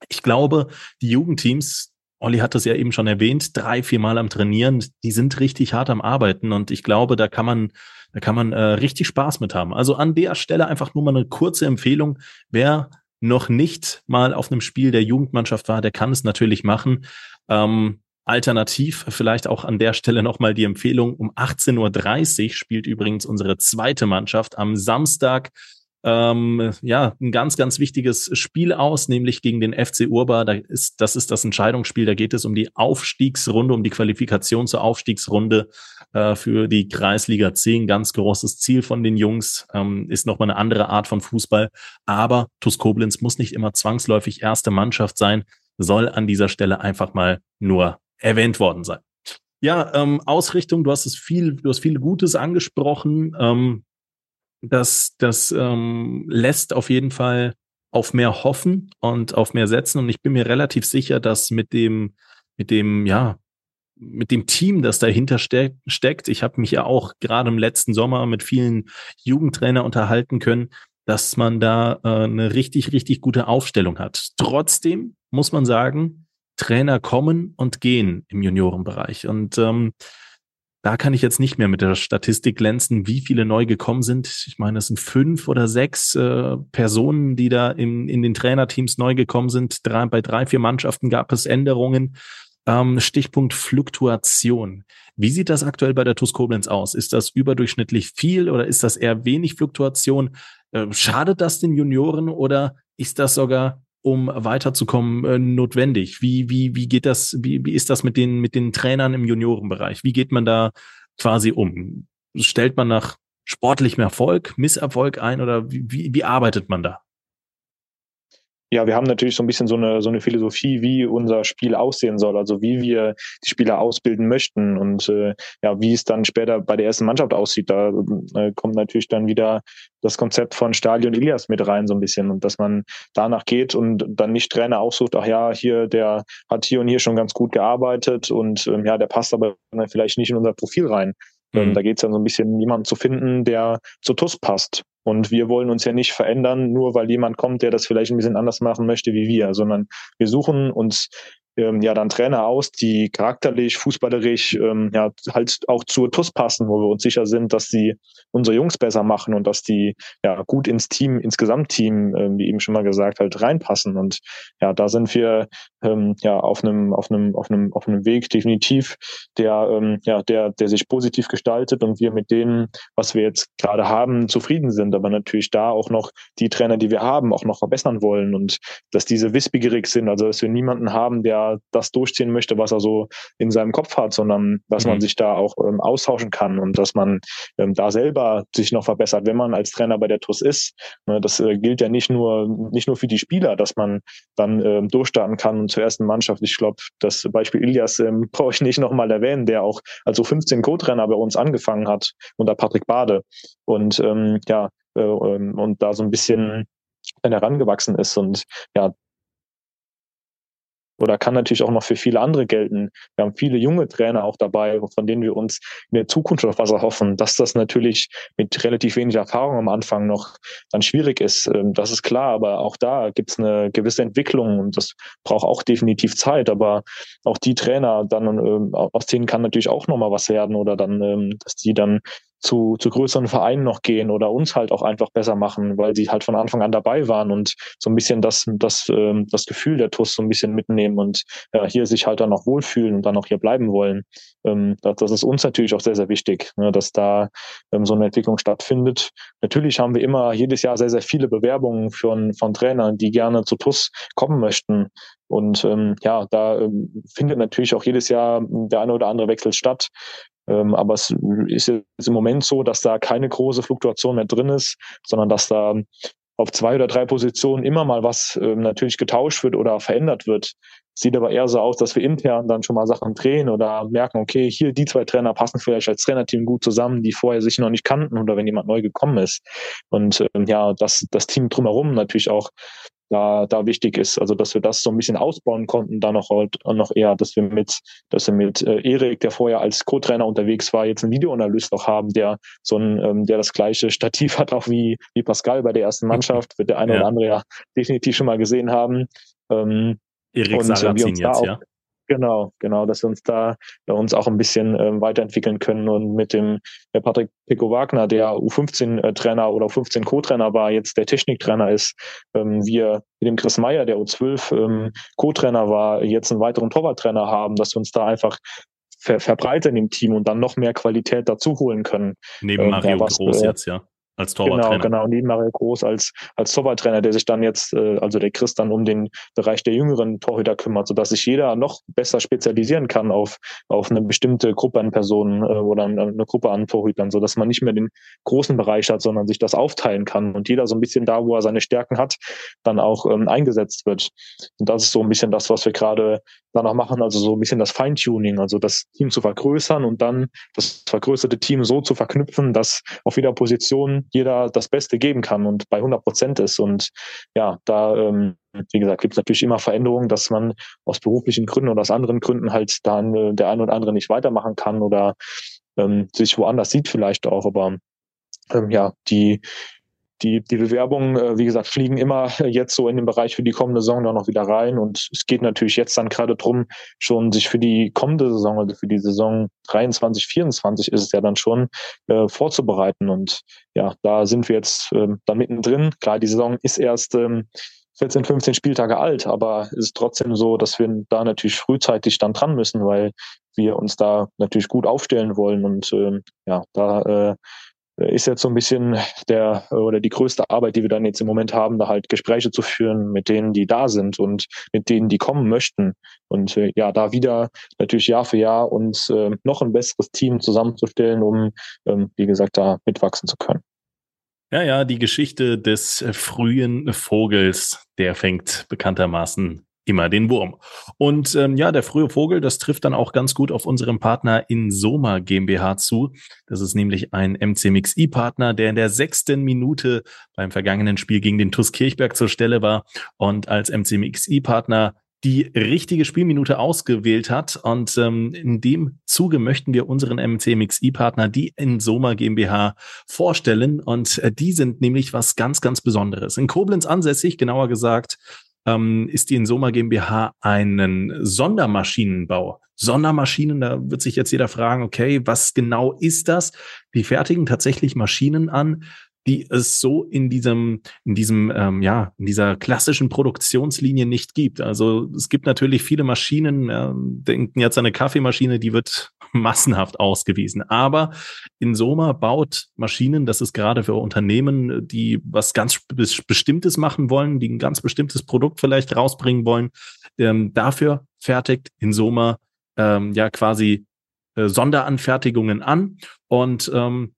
ich glaube, die Jugendteams, Olli hat das ja eben schon erwähnt, drei, vier Mal am Trainieren, die sind richtig hart am Arbeiten und ich glaube, da kann man, da kann man äh, richtig Spaß mit haben. Also an der Stelle einfach nur mal eine kurze Empfehlung. Wer noch nicht mal auf einem Spiel der Jugendmannschaft war, der kann es natürlich machen. Ähm, alternativ vielleicht auch an der Stelle nochmal die Empfehlung. Um 18.30 Uhr spielt übrigens unsere zweite Mannschaft am Samstag ähm, ja, ein ganz, ganz wichtiges Spiel aus, nämlich gegen den FC Urba. Da ist, das ist das Entscheidungsspiel. Da geht es um die Aufstiegsrunde, um die Qualifikation zur Aufstiegsrunde äh, für die Kreisliga 10. Ganz großes Ziel von den Jungs. Ähm, ist nochmal eine andere Art von Fußball. Aber TuS Koblenz muss nicht immer zwangsläufig erste Mannschaft sein, soll an dieser Stelle einfach mal nur erwähnt worden sein. Ja, ähm, Ausrichtung, du hast es viel, du hast viel Gutes angesprochen. Ähm, das, das ähm, lässt auf jeden Fall auf mehr hoffen und auf mehr setzen. Und ich bin mir relativ sicher, dass mit dem, mit dem, ja, mit dem Team, das dahinter ste steckt, ich habe mich ja auch gerade im letzten Sommer mit vielen Jugendtrainer unterhalten können, dass man da äh, eine richtig, richtig gute Aufstellung hat. Trotzdem muss man sagen, Trainer kommen und gehen im Juniorenbereich. Und ähm, da kann ich jetzt nicht mehr mit der Statistik glänzen, wie viele neu gekommen sind. Ich meine, es sind fünf oder sechs äh, Personen, die da in, in den Trainerteams neu gekommen sind. Drei, bei drei, vier Mannschaften gab es Änderungen. Ähm, Stichpunkt Fluktuation. Wie sieht das aktuell bei der TuS Koblenz aus? Ist das überdurchschnittlich viel oder ist das eher wenig Fluktuation? Äh, schadet das den Junioren oder ist das sogar um weiterzukommen, äh, notwendig? Wie, wie, wie geht das, wie, wie ist das mit den, mit den Trainern im Juniorenbereich? Wie geht man da quasi um? Stellt man nach sportlichem Erfolg, Misserfolg ein oder wie, wie, wie arbeitet man da? Ja, wir haben natürlich so ein bisschen so eine, so eine Philosophie, wie unser Spiel aussehen soll, also wie wir die Spieler ausbilden möchten und äh, ja, wie es dann später bei der ersten Mannschaft aussieht. Da äh, kommt natürlich dann wieder das Konzept von Stadion Ilias mit rein, so ein bisschen, und dass man danach geht und dann nicht Trainer aussucht, ach ja, hier, der hat hier und hier schon ganz gut gearbeitet und ähm, ja, der passt aber vielleicht nicht in unser Profil rein. Ähm, mhm. Da geht es dann so ein bisschen, jemanden zu finden, der zu TUS passt. Und wir wollen uns ja nicht verändern, nur weil jemand kommt, der das vielleicht ein bisschen anders machen möchte wie wir, sondern wir suchen uns ähm, ja dann Trainer aus, die charakterlich, fußballerisch ähm, ja halt auch zur TUS passen, wo wir uns sicher sind, dass die unsere Jungs besser machen und dass die ja gut ins Team, ins Gesamtteam, ähm, wie eben schon mal gesagt, halt reinpassen. Und ja, da sind wir ähm, ja auf einem auf einem auf einem auf einem Weg definitiv, der ähm, ja der der sich positiv gestaltet und wir mit dem, was wir jetzt gerade haben, zufrieden sind. Aber natürlich da auch noch die Trainer, die wir haben, auch noch verbessern wollen und dass diese wissbegierig sind, also dass wir niemanden haben, der das durchziehen möchte, was er so in seinem Kopf hat, sondern dass mhm. man sich da auch ähm, austauschen kann und dass man ähm, da selber sich noch verbessert, wenn man als Trainer bei der TUS ist. Ne, das äh, gilt ja nicht nur, nicht nur für die Spieler, dass man dann ähm, durchstarten kann und zur ersten Mannschaft. Ich glaube, das Beispiel Ilias ähm, *laughs* brauche ich nicht nochmal erwähnen, der auch als so 15 Co-Trainer bei uns angefangen hat unter Patrick Bade. Und ähm, ja, äh, ähm, und da so ein bisschen herangewachsen ist. Und ja, oder kann natürlich auch noch für viele andere gelten. Wir haben viele junge Trainer auch dabei, von denen wir uns in der Zukunft auf was erhoffen, dass das natürlich mit relativ wenig Erfahrung am Anfang noch dann schwierig ist. Ähm, das ist klar, aber auch da gibt es eine gewisse Entwicklung und das braucht auch definitiv Zeit. Aber auch die Trainer dann ähm, aus denen kann natürlich auch nochmal was werden oder dann, ähm, dass die dann zu, zu größeren Vereinen noch gehen oder uns halt auch einfach besser machen, weil sie halt von Anfang an dabei waren und so ein bisschen das, das, ähm, das Gefühl der TUS so ein bisschen mitnehmen und ja, hier sich halt dann auch wohlfühlen und dann auch hier bleiben wollen. Ähm, das, das ist uns natürlich auch sehr, sehr wichtig, ne, dass da ähm, so eine Entwicklung stattfindet. Natürlich haben wir immer jedes Jahr sehr, sehr viele Bewerbungen von, von Trainern, die gerne zu TUS kommen möchten. Und ähm, ja, da ähm, findet natürlich auch jedes Jahr der eine oder andere Wechsel statt. Ähm, aber es ist jetzt im Moment so, dass da keine große Fluktuation mehr drin ist, sondern dass da auf zwei oder drei Positionen immer mal was ähm, natürlich getauscht wird oder verändert wird. Sieht aber eher so aus, dass wir intern dann schon mal Sachen drehen oder merken, okay, hier die zwei Trainer passen vielleicht als Trainerteam gut zusammen, die vorher sich noch nicht kannten oder wenn jemand neu gekommen ist. Und ähm, ja, dass das Team drumherum natürlich auch da, da wichtig ist. Also dass wir das so ein bisschen ausbauen konnten, dann noch, halt, noch eher, dass wir mit, dass wir mit äh, Erik, der vorher als Co-Trainer unterwegs war, jetzt einen Videoanalyst noch haben, der so ein, ähm, der das gleiche *laughs* Stativ hat, auch wie, wie Pascal bei der ersten *laughs* Mannschaft, wird der eine ja. oder andere ja definitiv schon mal gesehen haben. Ähm, Erik Sarrazin jetzt, ja. Genau, genau, dass wir uns da bei uns auch ein bisschen ähm, weiterentwickeln können und mit dem äh, Patrick Pico Wagner, der U15-Trainer äh, oder U15 Co-Trainer war, jetzt der Techniktrainer ist, ähm, wir mit dem Chris Meyer, der U12 ähm, Co-Trainer war, jetzt einen weiteren Torwarttrainer haben, dass wir uns da einfach ver verbreitern im Team und dann noch mehr Qualität dazu holen können. Neben ähm, Mario was, Groß äh, jetzt, ja. Als Torwarttrainer. Genau, genau, neben Mario Groß als, als Torwarttrainer, der sich dann jetzt, äh, also der Chris dann um den Bereich der jüngeren Torhüter kümmert, sodass sich jeder noch besser spezialisieren kann auf, auf eine bestimmte Gruppe an Personen äh, oder eine Gruppe an Torhütern, sodass man nicht mehr den großen Bereich hat, sondern sich das aufteilen kann und jeder so ein bisschen da, wo er seine Stärken hat, dann auch ähm, eingesetzt wird. Und das ist so ein bisschen das, was wir gerade danach machen, also so ein bisschen das Feintuning, also das Team zu vergrößern und dann das vergrößerte Team so zu verknüpfen, dass auf jeder Position jeder das Beste geben kann und bei 100 Prozent ist. Und ja, da, ähm, wie gesagt, gibt es natürlich immer Veränderungen, dass man aus beruflichen Gründen oder aus anderen Gründen halt dann äh, der eine oder andere nicht weitermachen kann oder ähm, sich woanders sieht vielleicht auch. Aber ähm, ja, die die, die Bewerbungen, äh, wie gesagt, fliegen immer *laughs* jetzt so in den Bereich für die kommende Saison dann noch wieder rein. Und es geht natürlich jetzt dann gerade drum, schon sich für die kommende Saison, also für die Saison 23, 24 ist es ja dann schon, äh, vorzubereiten. Und ja, da sind wir jetzt ähm, da mittendrin. Klar, die Saison ist erst ähm, 14, 15 Spieltage alt, aber es ist trotzdem so, dass wir da natürlich frühzeitig dann dran müssen, weil wir uns da natürlich gut aufstellen wollen und ähm, ja, da äh, ist jetzt so ein bisschen der oder die größte Arbeit, die wir dann jetzt im Moment haben, da halt Gespräche zu führen mit denen, die da sind und mit denen, die kommen möchten. Und äh, ja, da wieder natürlich Jahr für Jahr uns äh, noch ein besseres Team zusammenzustellen, um, ähm, wie gesagt, da mitwachsen zu können. Ja, ja, die Geschichte des frühen Vogels, der fängt bekanntermaßen immer den Wurm. Und ähm, ja, der frühe Vogel, das trifft dann auch ganz gut auf unseren Partner Insoma GmbH zu. Das ist nämlich ein MCMXI-Partner, der in der sechsten Minute beim vergangenen Spiel gegen den TuS Kirchberg zur Stelle war und als MCMXI-Partner die richtige Spielminute ausgewählt hat. Und ähm, in dem Zuge möchten wir unseren MCMXI-Partner, die Insoma GmbH, vorstellen. Und äh, die sind nämlich was ganz, ganz Besonderes. In Koblenz ansässig, genauer gesagt, ähm, ist die Insoma GmbH einen Sondermaschinenbau. Sondermaschinen, da wird sich jetzt jeder fragen, okay, was genau ist das? Die fertigen tatsächlich Maschinen an, die es so in diesem, in diesem, ähm, ja, in dieser klassischen Produktionslinie nicht gibt. Also es gibt natürlich viele Maschinen, äh, denken jetzt an eine Kaffeemaschine, die wird *laughs* massenhaft ausgewiesen. Aber Insoma baut Maschinen, das ist gerade für Unternehmen, die was ganz Bestimmtes machen wollen, die ein ganz bestimmtes Produkt vielleicht rausbringen wollen. Ähm, dafür fertigt Insoma ähm, ja quasi äh, Sonderanfertigungen an und ähm,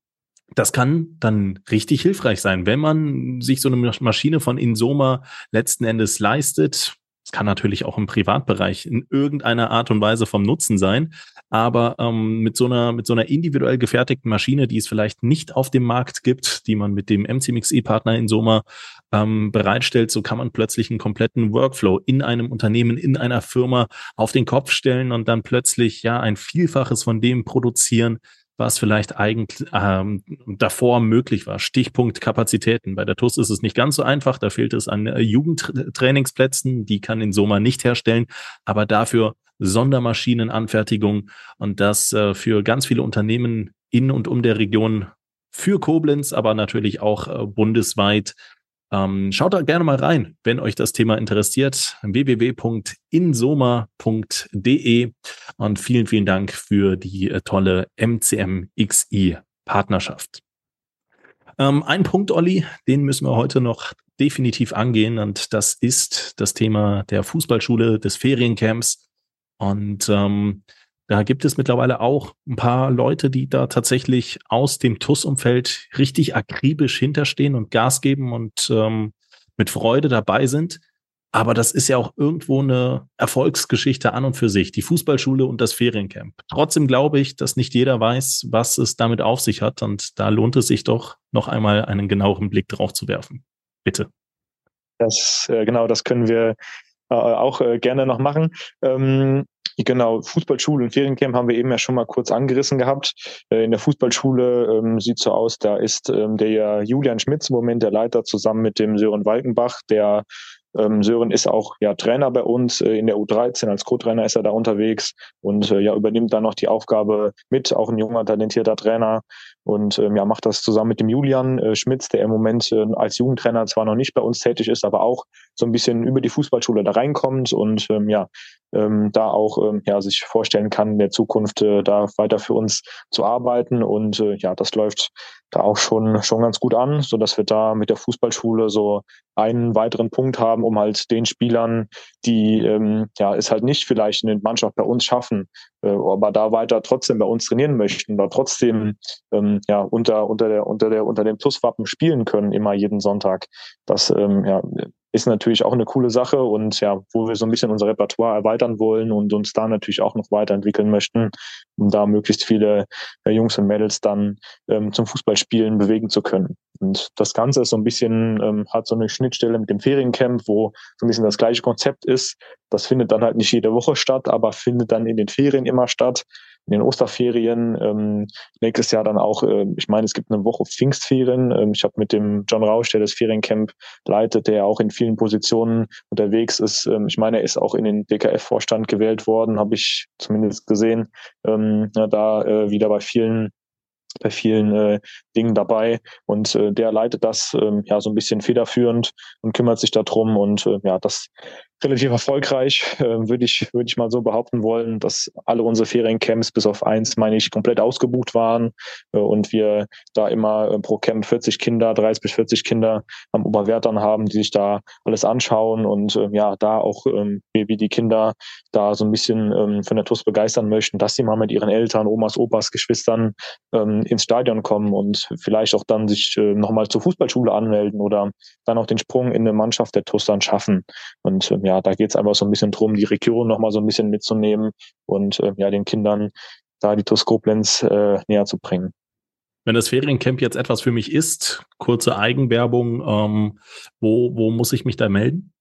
das kann dann richtig hilfreich sein, wenn man sich so eine Maschine von Insoma letzten Endes leistet. Es kann natürlich auch im Privatbereich in irgendeiner Art und Weise vom Nutzen sein. Aber ähm, mit so einer mit so einer individuell gefertigten Maschine, die es vielleicht nicht auf dem Markt gibt, die man mit dem MCMXE-Partner in Soma ähm, bereitstellt, so kann man plötzlich einen kompletten Workflow in einem Unternehmen, in einer Firma auf den Kopf stellen und dann plötzlich ja ein Vielfaches von dem produzieren, was vielleicht eigentlich ähm, davor möglich war. Stichpunkt Kapazitäten. Bei der TUS ist es nicht ganz so einfach. Da fehlt es an äh, Jugendtrainingsplätzen. Die kann in Soma nicht herstellen. Aber dafür Sondermaschinenanfertigung und das äh, für ganz viele Unternehmen in und um der Region für Koblenz, aber natürlich auch äh, bundesweit. Ähm, schaut da gerne mal rein, wenn euch das Thema interessiert. www.insoma.de und vielen, vielen Dank für die äh, tolle MCMXI Partnerschaft. Ähm, ein Punkt, Olli, den müssen wir heute noch definitiv angehen und das ist das Thema der Fußballschule, des Feriencamps. Und ähm, da gibt es mittlerweile auch ein paar Leute, die da tatsächlich aus dem TUS-Umfeld richtig akribisch hinterstehen und Gas geben und ähm, mit Freude dabei sind. Aber das ist ja auch irgendwo eine Erfolgsgeschichte an und für sich, die Fußballschule und das Feriencamp. Trotzdem glaube ich, dass nicht jeder weiß, was es damit auf sich hat. Und da lohnt es sich doch, noch einmal einen genaueren Blick drauf zu werfen. Bitte. Das, äh, genau, das können wir äh, auch äh, gerne noch machen. Ähm, Genau, Fußballschule und Feriencamp haben wir eben ja schon mal kurz angerissen gehabt. Äh, in der Fußballschule ähm, sieht so aus, da ist ähm, der Julian Schmitz im Moment der Leiter zusammen mit dem Sören Walkenbach, der ähm, Sören ist auch ja Trainer bei uns äh, in der U13. Als Co-Trainer ist er da unterwegs und äh, ja übernimmt dann noch die Aufgabe mit, auch ein junger, talentierter Trainer und ähm, ja macht das zusammen mit dem Julian äh, Schmitz, der im Moment äh, als Jugendtrainer zwar noch nicht bei uns tätig ist, aber auch so ein bisschen über die Fußballschule da reinkommt und ähm, ja ähm, da auch ähm, ja sich vorstellen kann, in der Zukunft äh, da weiter für uns zu arbeiten und äh, ja das läuft da auch schon schon ganz gut an, so dass wir da mit der Fußballschule so einen weiteren Punkt haben, um halt den Spielern, die ähm, ja es halt nicht vielleicht in den Mannschaft bei uns schaffen, äh, aber da weiter trotzdem bei uns trainieren möchten, da trotzdem ähm, ja unter unter der unter der unter dem Pluswappen spielen können immer jeden Sonntag. Das ähm, ja ist natürlich auch eine coole Sache und ja, wo wir so ein bisschen unser Repertoire erweitern wollen und uns da natürlich auch noch weiterentwickeln möchten, um da möglichst viele äh, Jungs und Mädels dann ähm, zum Fußballspielen bewegen zu können. Und das Ganze ist so ein bisschen, ähm, hat so eine Schnittstelle mit dem Feriencamp, wo so ein bisschen das gleiche Konzept ist. Das findet dann halt nicht jede Woche statt, aber findet dann in den Ferien immer statt in den Osterferien. Ähm, nächstes Jahr dann auch, äh, ich meine, es gibt eine Woche Pfingstferien. Ähm, ich habe mit dem John Rausch, der das Feriencamp leitet, der auch in vielen Positionen unterwegs ist. Ähm, ich meine, er ist auch in den DKF-Vorstand gewählt worden, habe ich zumindest gesehen. Ähm, ja, da äh, wieder bei vielen bei vielen äh, Dingen dabei und äh, der leitet das ähm, ja so ein bisschen federführend und kümmert sich darum und äh, ja das relativ erfolgreich äh, würde ich würde ich mal so behaupten wollen, dass alle unsere Feriencamps bis auf eins meine ich komplett ausgebucht waren äh, und wir da immer äh, pro Camp 40 Kinder 30 bis 40 Kinder am Oberwertern haben, die sich da alles anschauen und äh, ja da auch ähm, wie, die Kinder da so ein bisschen ähm, von der TUS begeistern möchten, dass sie mal mit ihren Eltern, Omas, Opas, Geschwistern ähm, ins Stadion kommen und vielleicht auch dann sich äh, nochmal zur Fußballschule anmelden oder dann auch den Sprung in eine Mannschaft der TUS dann schaffen. Und äh, ja, da geht es einfach so ein bisschen drum, die Region nochmal so ein bisschen mitzunehmen und äh, ja, den Kindern da die TUS Koblenz äh, näher zu bringen. Wenn das Feriencamp jetzt etwas für mich ist, kurze Eigenwerbung, ähm, wo, wo muss ich mich da melden?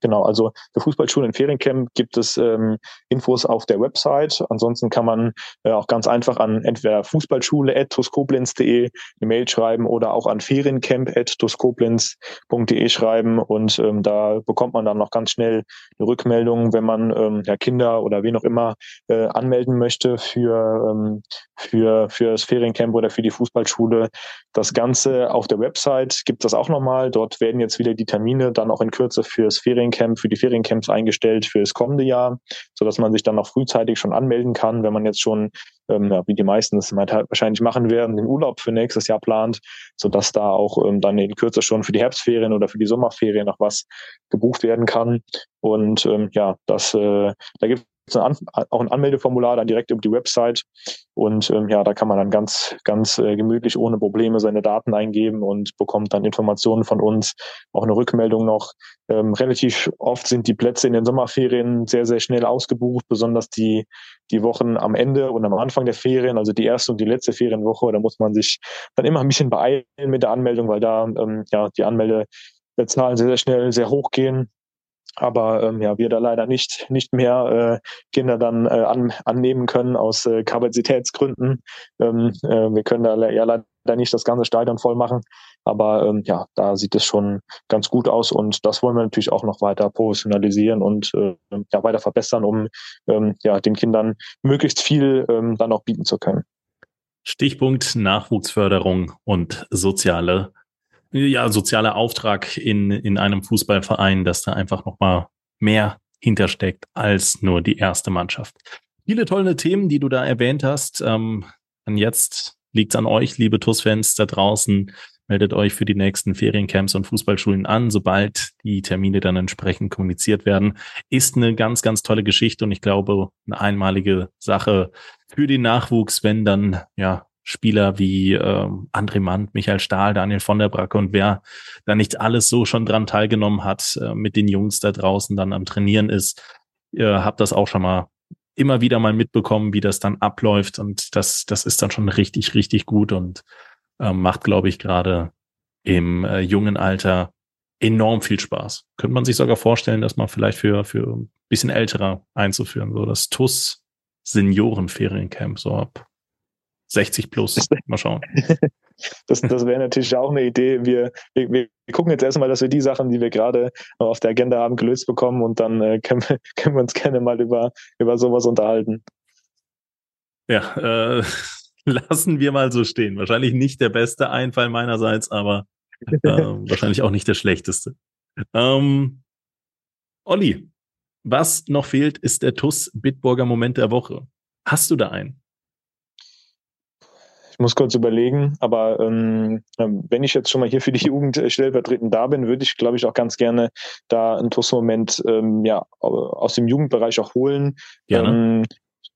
Genau, also für Fußballschulen in Feriencamp gibt es ähm, Infos auf der Website. Ansonsten kann man äh, auch ganz einfach an entweder fußballschule.tuskoblenz.de eine Mail schreiben oder auch an feriencamp.tuskoblenz.de schreiben und ähm, da bekommt man dann noch ganz schnell eine Rückmeldung, wenn man ähm, ja, Kinder oder wen auch immer äh, anmelden möchte für, ähm, für, für das Feriencamp oder für die Fußballschule. Das Ganze auf der Website gibt es auch nochmal. Dort werden jetzt wieder die Termine dann auch in Kürze fürs Feriencamp, für die Feriencamps eingestellt für das kommende Jahr, sodass man sich dann auch frühzeitig schon anmelden kann, wenn man jetzt schon, ähm, ja, wie die meisten es halt wahrscheinlich machen werden, den Urlaub für nächstes Jahr plant, sodass da auch ähm, dann in Kürze schon für die Herbstferien oder für die Sommerferien noch was gebucht werden kann. Und ähm, ja, das, äh, da gibt auch ein Anmeldeformular dann direkt über die Website. Und ähm, ja, da kann man dann ganz, ganz äh, gemütlich ohne Probleme seine Daten eingeben und bekommt dann Informationen von uns, auch eine Rückmeldung noch. Ähm, relativ oft sind die Plätze in den Sommerferien sehr, sehr schnell ausgebucht, besonders die, die Wochen am Ende und am Anfang der Ferien, also die erste und die letzte Ferienwoche. Da muss man sich dann immer ein bisschen beeilen mit der Anmeldung, weil da ähm, ja die Anmeldezahlen sehr, sehr schnell sehr hoch gehen aber ähm, ja, wir da leider nicht nicht mehr äh, Kinder dann äh, an, annehmen können aus äh, Kapazitätsgründen. Ähm, äh, wir können da ja leider nicht das ganze Stadion voll machen, aber ähm, ja, da sieht es schon ganz gut aus und das wollen wir natürlich auch noch weiter professionalisieren und äh, ja weiter verbessern, um ähm, ja den Kindern möglichst viel ähm, dann auch bieten zu können. Stichpunkt Nachwuchsförderung und soziale, ja, sozialer Auftrag in, in einem Fußballverein, dass da einfach nochmal mehr hintersteckt als nur die erste Mannschaft. Viele tolle Themen, die du da erwähnt hast. Ähm, und jetzt liegt es an euch, liebe TUS-Fans da draußen. Meldet euch für die nächsten Feriencamps und Fußballschulen an, sobald die Termine dann entsprechend kommuniziert werden. Ist eine ganz, ganz tolle Geschichte und ich glaube, eine einmalige Sache für den Nachwuchs, wenn dann ja Spieler wie äh, André Mann, Michael Stahl, Daniel von der Bracke und wer da nicht alles so schon dran teilgenommen hat, äh, mit den Jungs da draußen dann am Trainieren ist. Ihr habt das auch schon mal immer wieder mal mitbekommen, wie das dann abläuft und das, das ist dann schon richtig, richtig gut und äh, macht, glaube ich, gerade im äh, jungen Alter enorm viel Spaß. Könnte man sich sogar vorstellen, dass man vielleicht für, für ein bisschen älterer einzuführen, so das TUS Seniorenferiencamp, so ab 60 plus. Mal schauen. *laughs* Das, das wäre natürlich auch eine Idee. Wir, wir, wir gucken jetzt erstmal, dass wir die Sachen, die wir gerade auf der Agenda haben, gelöst bekommen und dann äh, können, wir, *laughs* können wir uns gerne mal über, über sowas unterhalten. Ja, äh, *laughs* lassen wir mal so stehen. Wahrscheinlich nicht der beste Einfall meinerseits, aber äh, wahrscheinlich auch nicht der schlechteste. Ähm, Olli, was noch fehlt, ist der TUS Bitburger Moment der Woche. Hast du da einen? Ich muss kurz überlegen, aber ähm, wenn ich jetzt schon mal hier für die Jugend äh, stellvertretend da bin, würde ich, glaube ich, auch ganz gerne da einen TUS-Moment ähm, ja, aus dem Jugendbereich auch holen. Ähm,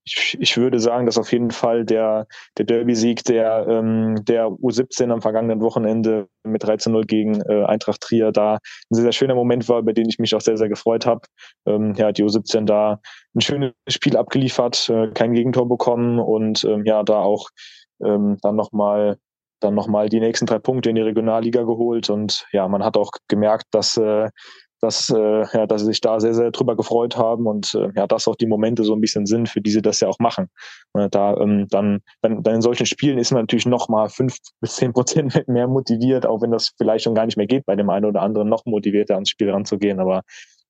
ich, ich würde sagen, dass auf jeden Fall der, der Derby-Sieg der, ähm, der U17 am vergangenen Wochenende mit 13-0 gegen äh, Eintracht Trier da ein sehr, sehr schöner Moment war, über den ich mich auch sehr, sehr gefreut habe. Ähm, ja, die U17 da ein schönes Spiel abgeliefert, äh, kein Gegentor bekommen und ähm, ja, da auch ähm, dann nochmal dann nochmal die nächsten drei Punkte in die Regionalliga geholt und ja, man hat auch gemerkt, dass äh, dass, äh, ja, dass sie sich da sehr, sehr drüber gefreut haben und äh, ja, dass auch die Momente so ein bisschen sind, für die sie das ja auch machen. Und da ähm, dann, dann, dann in solchen Spielen ist man natürlich noch mal fünf bis zehn Prozent *laughs* mehr motiviert, auch wenn das vielleicht schon gar nicht mehr geht, bei dem einen oder anderen noch motivierter ans Spiel ranzugehen. Aber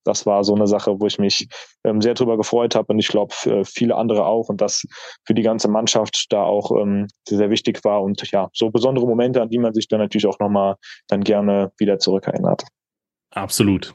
das war so eine Sache, wo ich mich ähm, sehr drüber gefreut habe und ich glaube viele andere auch und das für die ganze Mannschaft da auch ähm, sehr, sehr wichtig war und ja, so besondere Momente, an die man sich dann natürlich auch nochmal dann gerne wieder zurückerinnert. Absolut.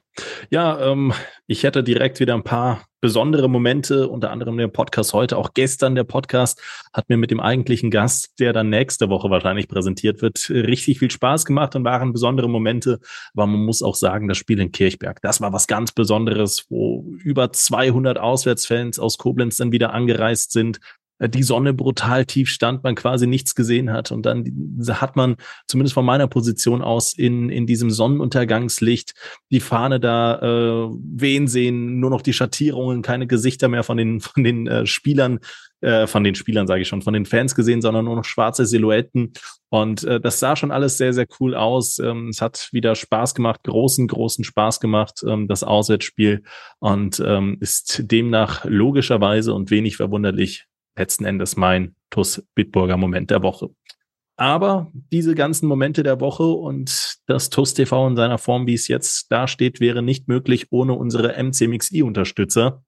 Ja, ähm, ich hätte direkt wieder ein paar besondere Momente, unter anderem der Podcast heute, auch gestern der Podcast hat mir mit dem eigentlichen Gast, der dann nächste Woche wahrscheinlich präsentiert wird, richtig viel Spaß gemacht und waren besondere Momente. Aber man muss auch sagen, das Spiel in Kirchberg, das war was ganz Besonderes, wo über 200 Auswärtsfans aus Koblenz dann wieder angereist sind, die Sonne brutal tief stand, man quasi nichts gesehen hat. Und dann hat man, zumindest von meiner Position aus, in, in diesem Sonnenuntergangslicht die Fahne da äh, wehen sehen, nur noch die Schattierungen, keine Gesichter mehr von den, von den äh, Spielern, äh, von den Spielern sage ich schon, von den Fans gesehen, sondern nur noch schwarze Silhouetten. Und äh, das sah schon alles sehr, sehr cool aus. Ähm, es hat wieder Spaß gemacht, großen, großen Spaß gemacht, ähm, das Auswärtsspiel. Und ähm, ist demnach logischerweise und wenig verwunderlich letzten Endes mein TUS Bitburger Moment der Woche. Aber diese ganzen Momente der Woche und das TUS TV in seiner Form, wie es jetzt dasteht, wäre nicht möglich ohne unsere MCMXI-Unterstützer.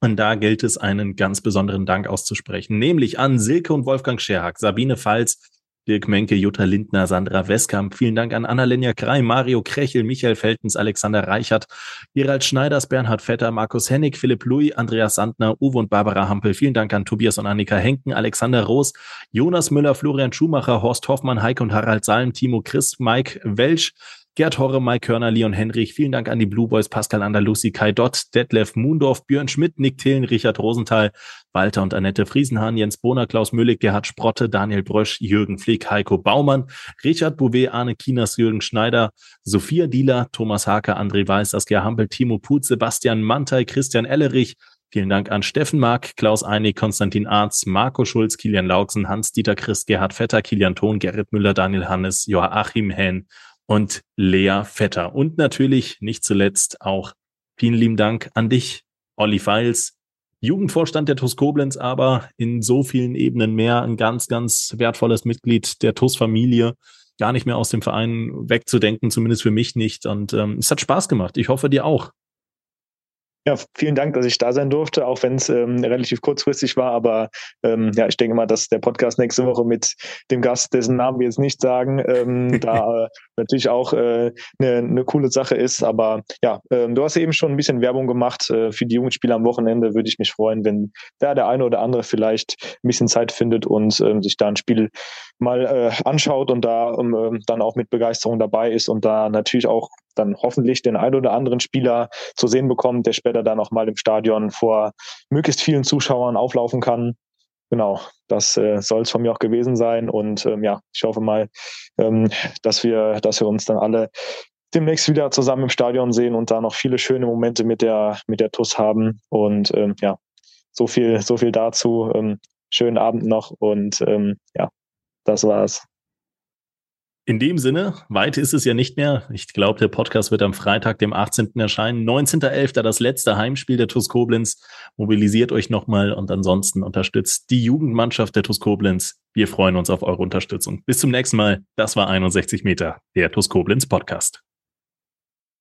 Und da gilt es, einen ganz besonderen Dank auszusprechen, nämlich an Silke und Wolfgang Scherhack, Sabine Pfalz, Dirk Menke, Jutta Lindner, Sandra Westkamp. Vielen Dank an Annalenja Krei, Mario Krechel, Michael Feltens, Alexander Reichert, Gerald Schneiders, Bernhard Vetter, Markus Hennig, Philipp Louis, Andreas Sandner, Uwe und Barbara Hampel. Vielen Dank an Tobias und Annika Henken, Alexander Roos, Jonas Müller, Florian Schumacher, Horst Hoffmann, Heike und Harald Salm, Timo Chris, Mike Welsch, Gerd Horre, Mike Körner, Leon Henrich. Vielen Dank an die Blue Boys, Pascal Andalusi, Kai Dott, Detlef Moondorf, Björn Schmidt, Nick Thelen, Richard Rosenthal, Walter und Annette Friesenhahn, Jens Bohner, Klaus Müllig, Gerhard Sprotte, Daniel Brösch, Jürgen Flick, Heiko Baumann, Richard Bouvet, Arne Kinas, Jürgen Schneider, Sophia Dieler, Thomas Hake, André Weiß, Saskia Hampel, Timo Put, Sebastian Mantei, Christian Ellerich, Vielen Dank an Steffen Mark, Klaus Einig, Konstantin Arz, Marco Schulz, Kilian Lauksen, Hans-Dieter Christ, Gerhard Vetter, Kilian Thon, Gerrit Müller, Daniel Hannes, Joachim Henn, und Lea Vetter. Und natürlich nicht zuletzt auch vielen lieben Dank an dich, Olli Feils, Jugendvorstand der TUS Koblenz, aber in so vielen Ebenen mehr ein ganz, ganz wertvolles Mitglied der TUS-Familie. Gar nicht mehr aus dem Verein wegzudenken, zumindest für mich nicht. Und ähm, es hat Spaß gemacht. Ich hoffe dir auch. Ja, vielen Dank, dass ich da sein durfte, auch wenn es ähm, relativ kurzfristig war. Aber ähm, ja, ich denke mal, dass der Podcast nächste Woche mit dem Gast, dessen Namen wir jetzt nicht sagen, ähm, *laughs* da äh, natürlich auch eine äh, ne, ne coole Sache ist. Aber ja, ähm, du hast eben schon ein bisschen Werbung gemacht äh, für die Jugendspieler am Wochenende. Würde ich mich freuen, wenn da der eine oder andere vielleicht ein bisschen Zeit findet und ähm, sich da ein Spiel mal äh, anschaut und da ähm, dann auch mit Begeisterung dabei ist und da natürlich auch dann hoffentlich den ein oder anderen Spieler zu sehen bekommt, der später dann auch mal im Stadion vor möglichst vielen Zuschauern auflaufen kann. Genau, das äh, soll es von mir auch gewesen sein. Und ähm, ja, ich hoffe mal, ähm, dass wir, dass wir uns dann alle demnächst wieder zusammen im Stadion sehen und da noch viele schöne Momente mit der, mit der TUS haben. Und ähm, ja, so viel, so viel dazu. Ähm, schönen Abend noch und ähm, ja, das war's. In dem Sinne, weit ist es ja nicht mehr. Ich glaube, der Podcast wird am Freitag, dem 18. erscheinen. 19.11. das letzte Heimspiel der TuS Koblenz. Mobilisiert euch nochmal und ansonsten unterstützt die Jugendmannschaft der TuS Koblenz. Wir freuen uns auf eure Unterstützung. Bis zum nächsten Mal. Das war 61 Meter, der TuS Koblenz Podcast.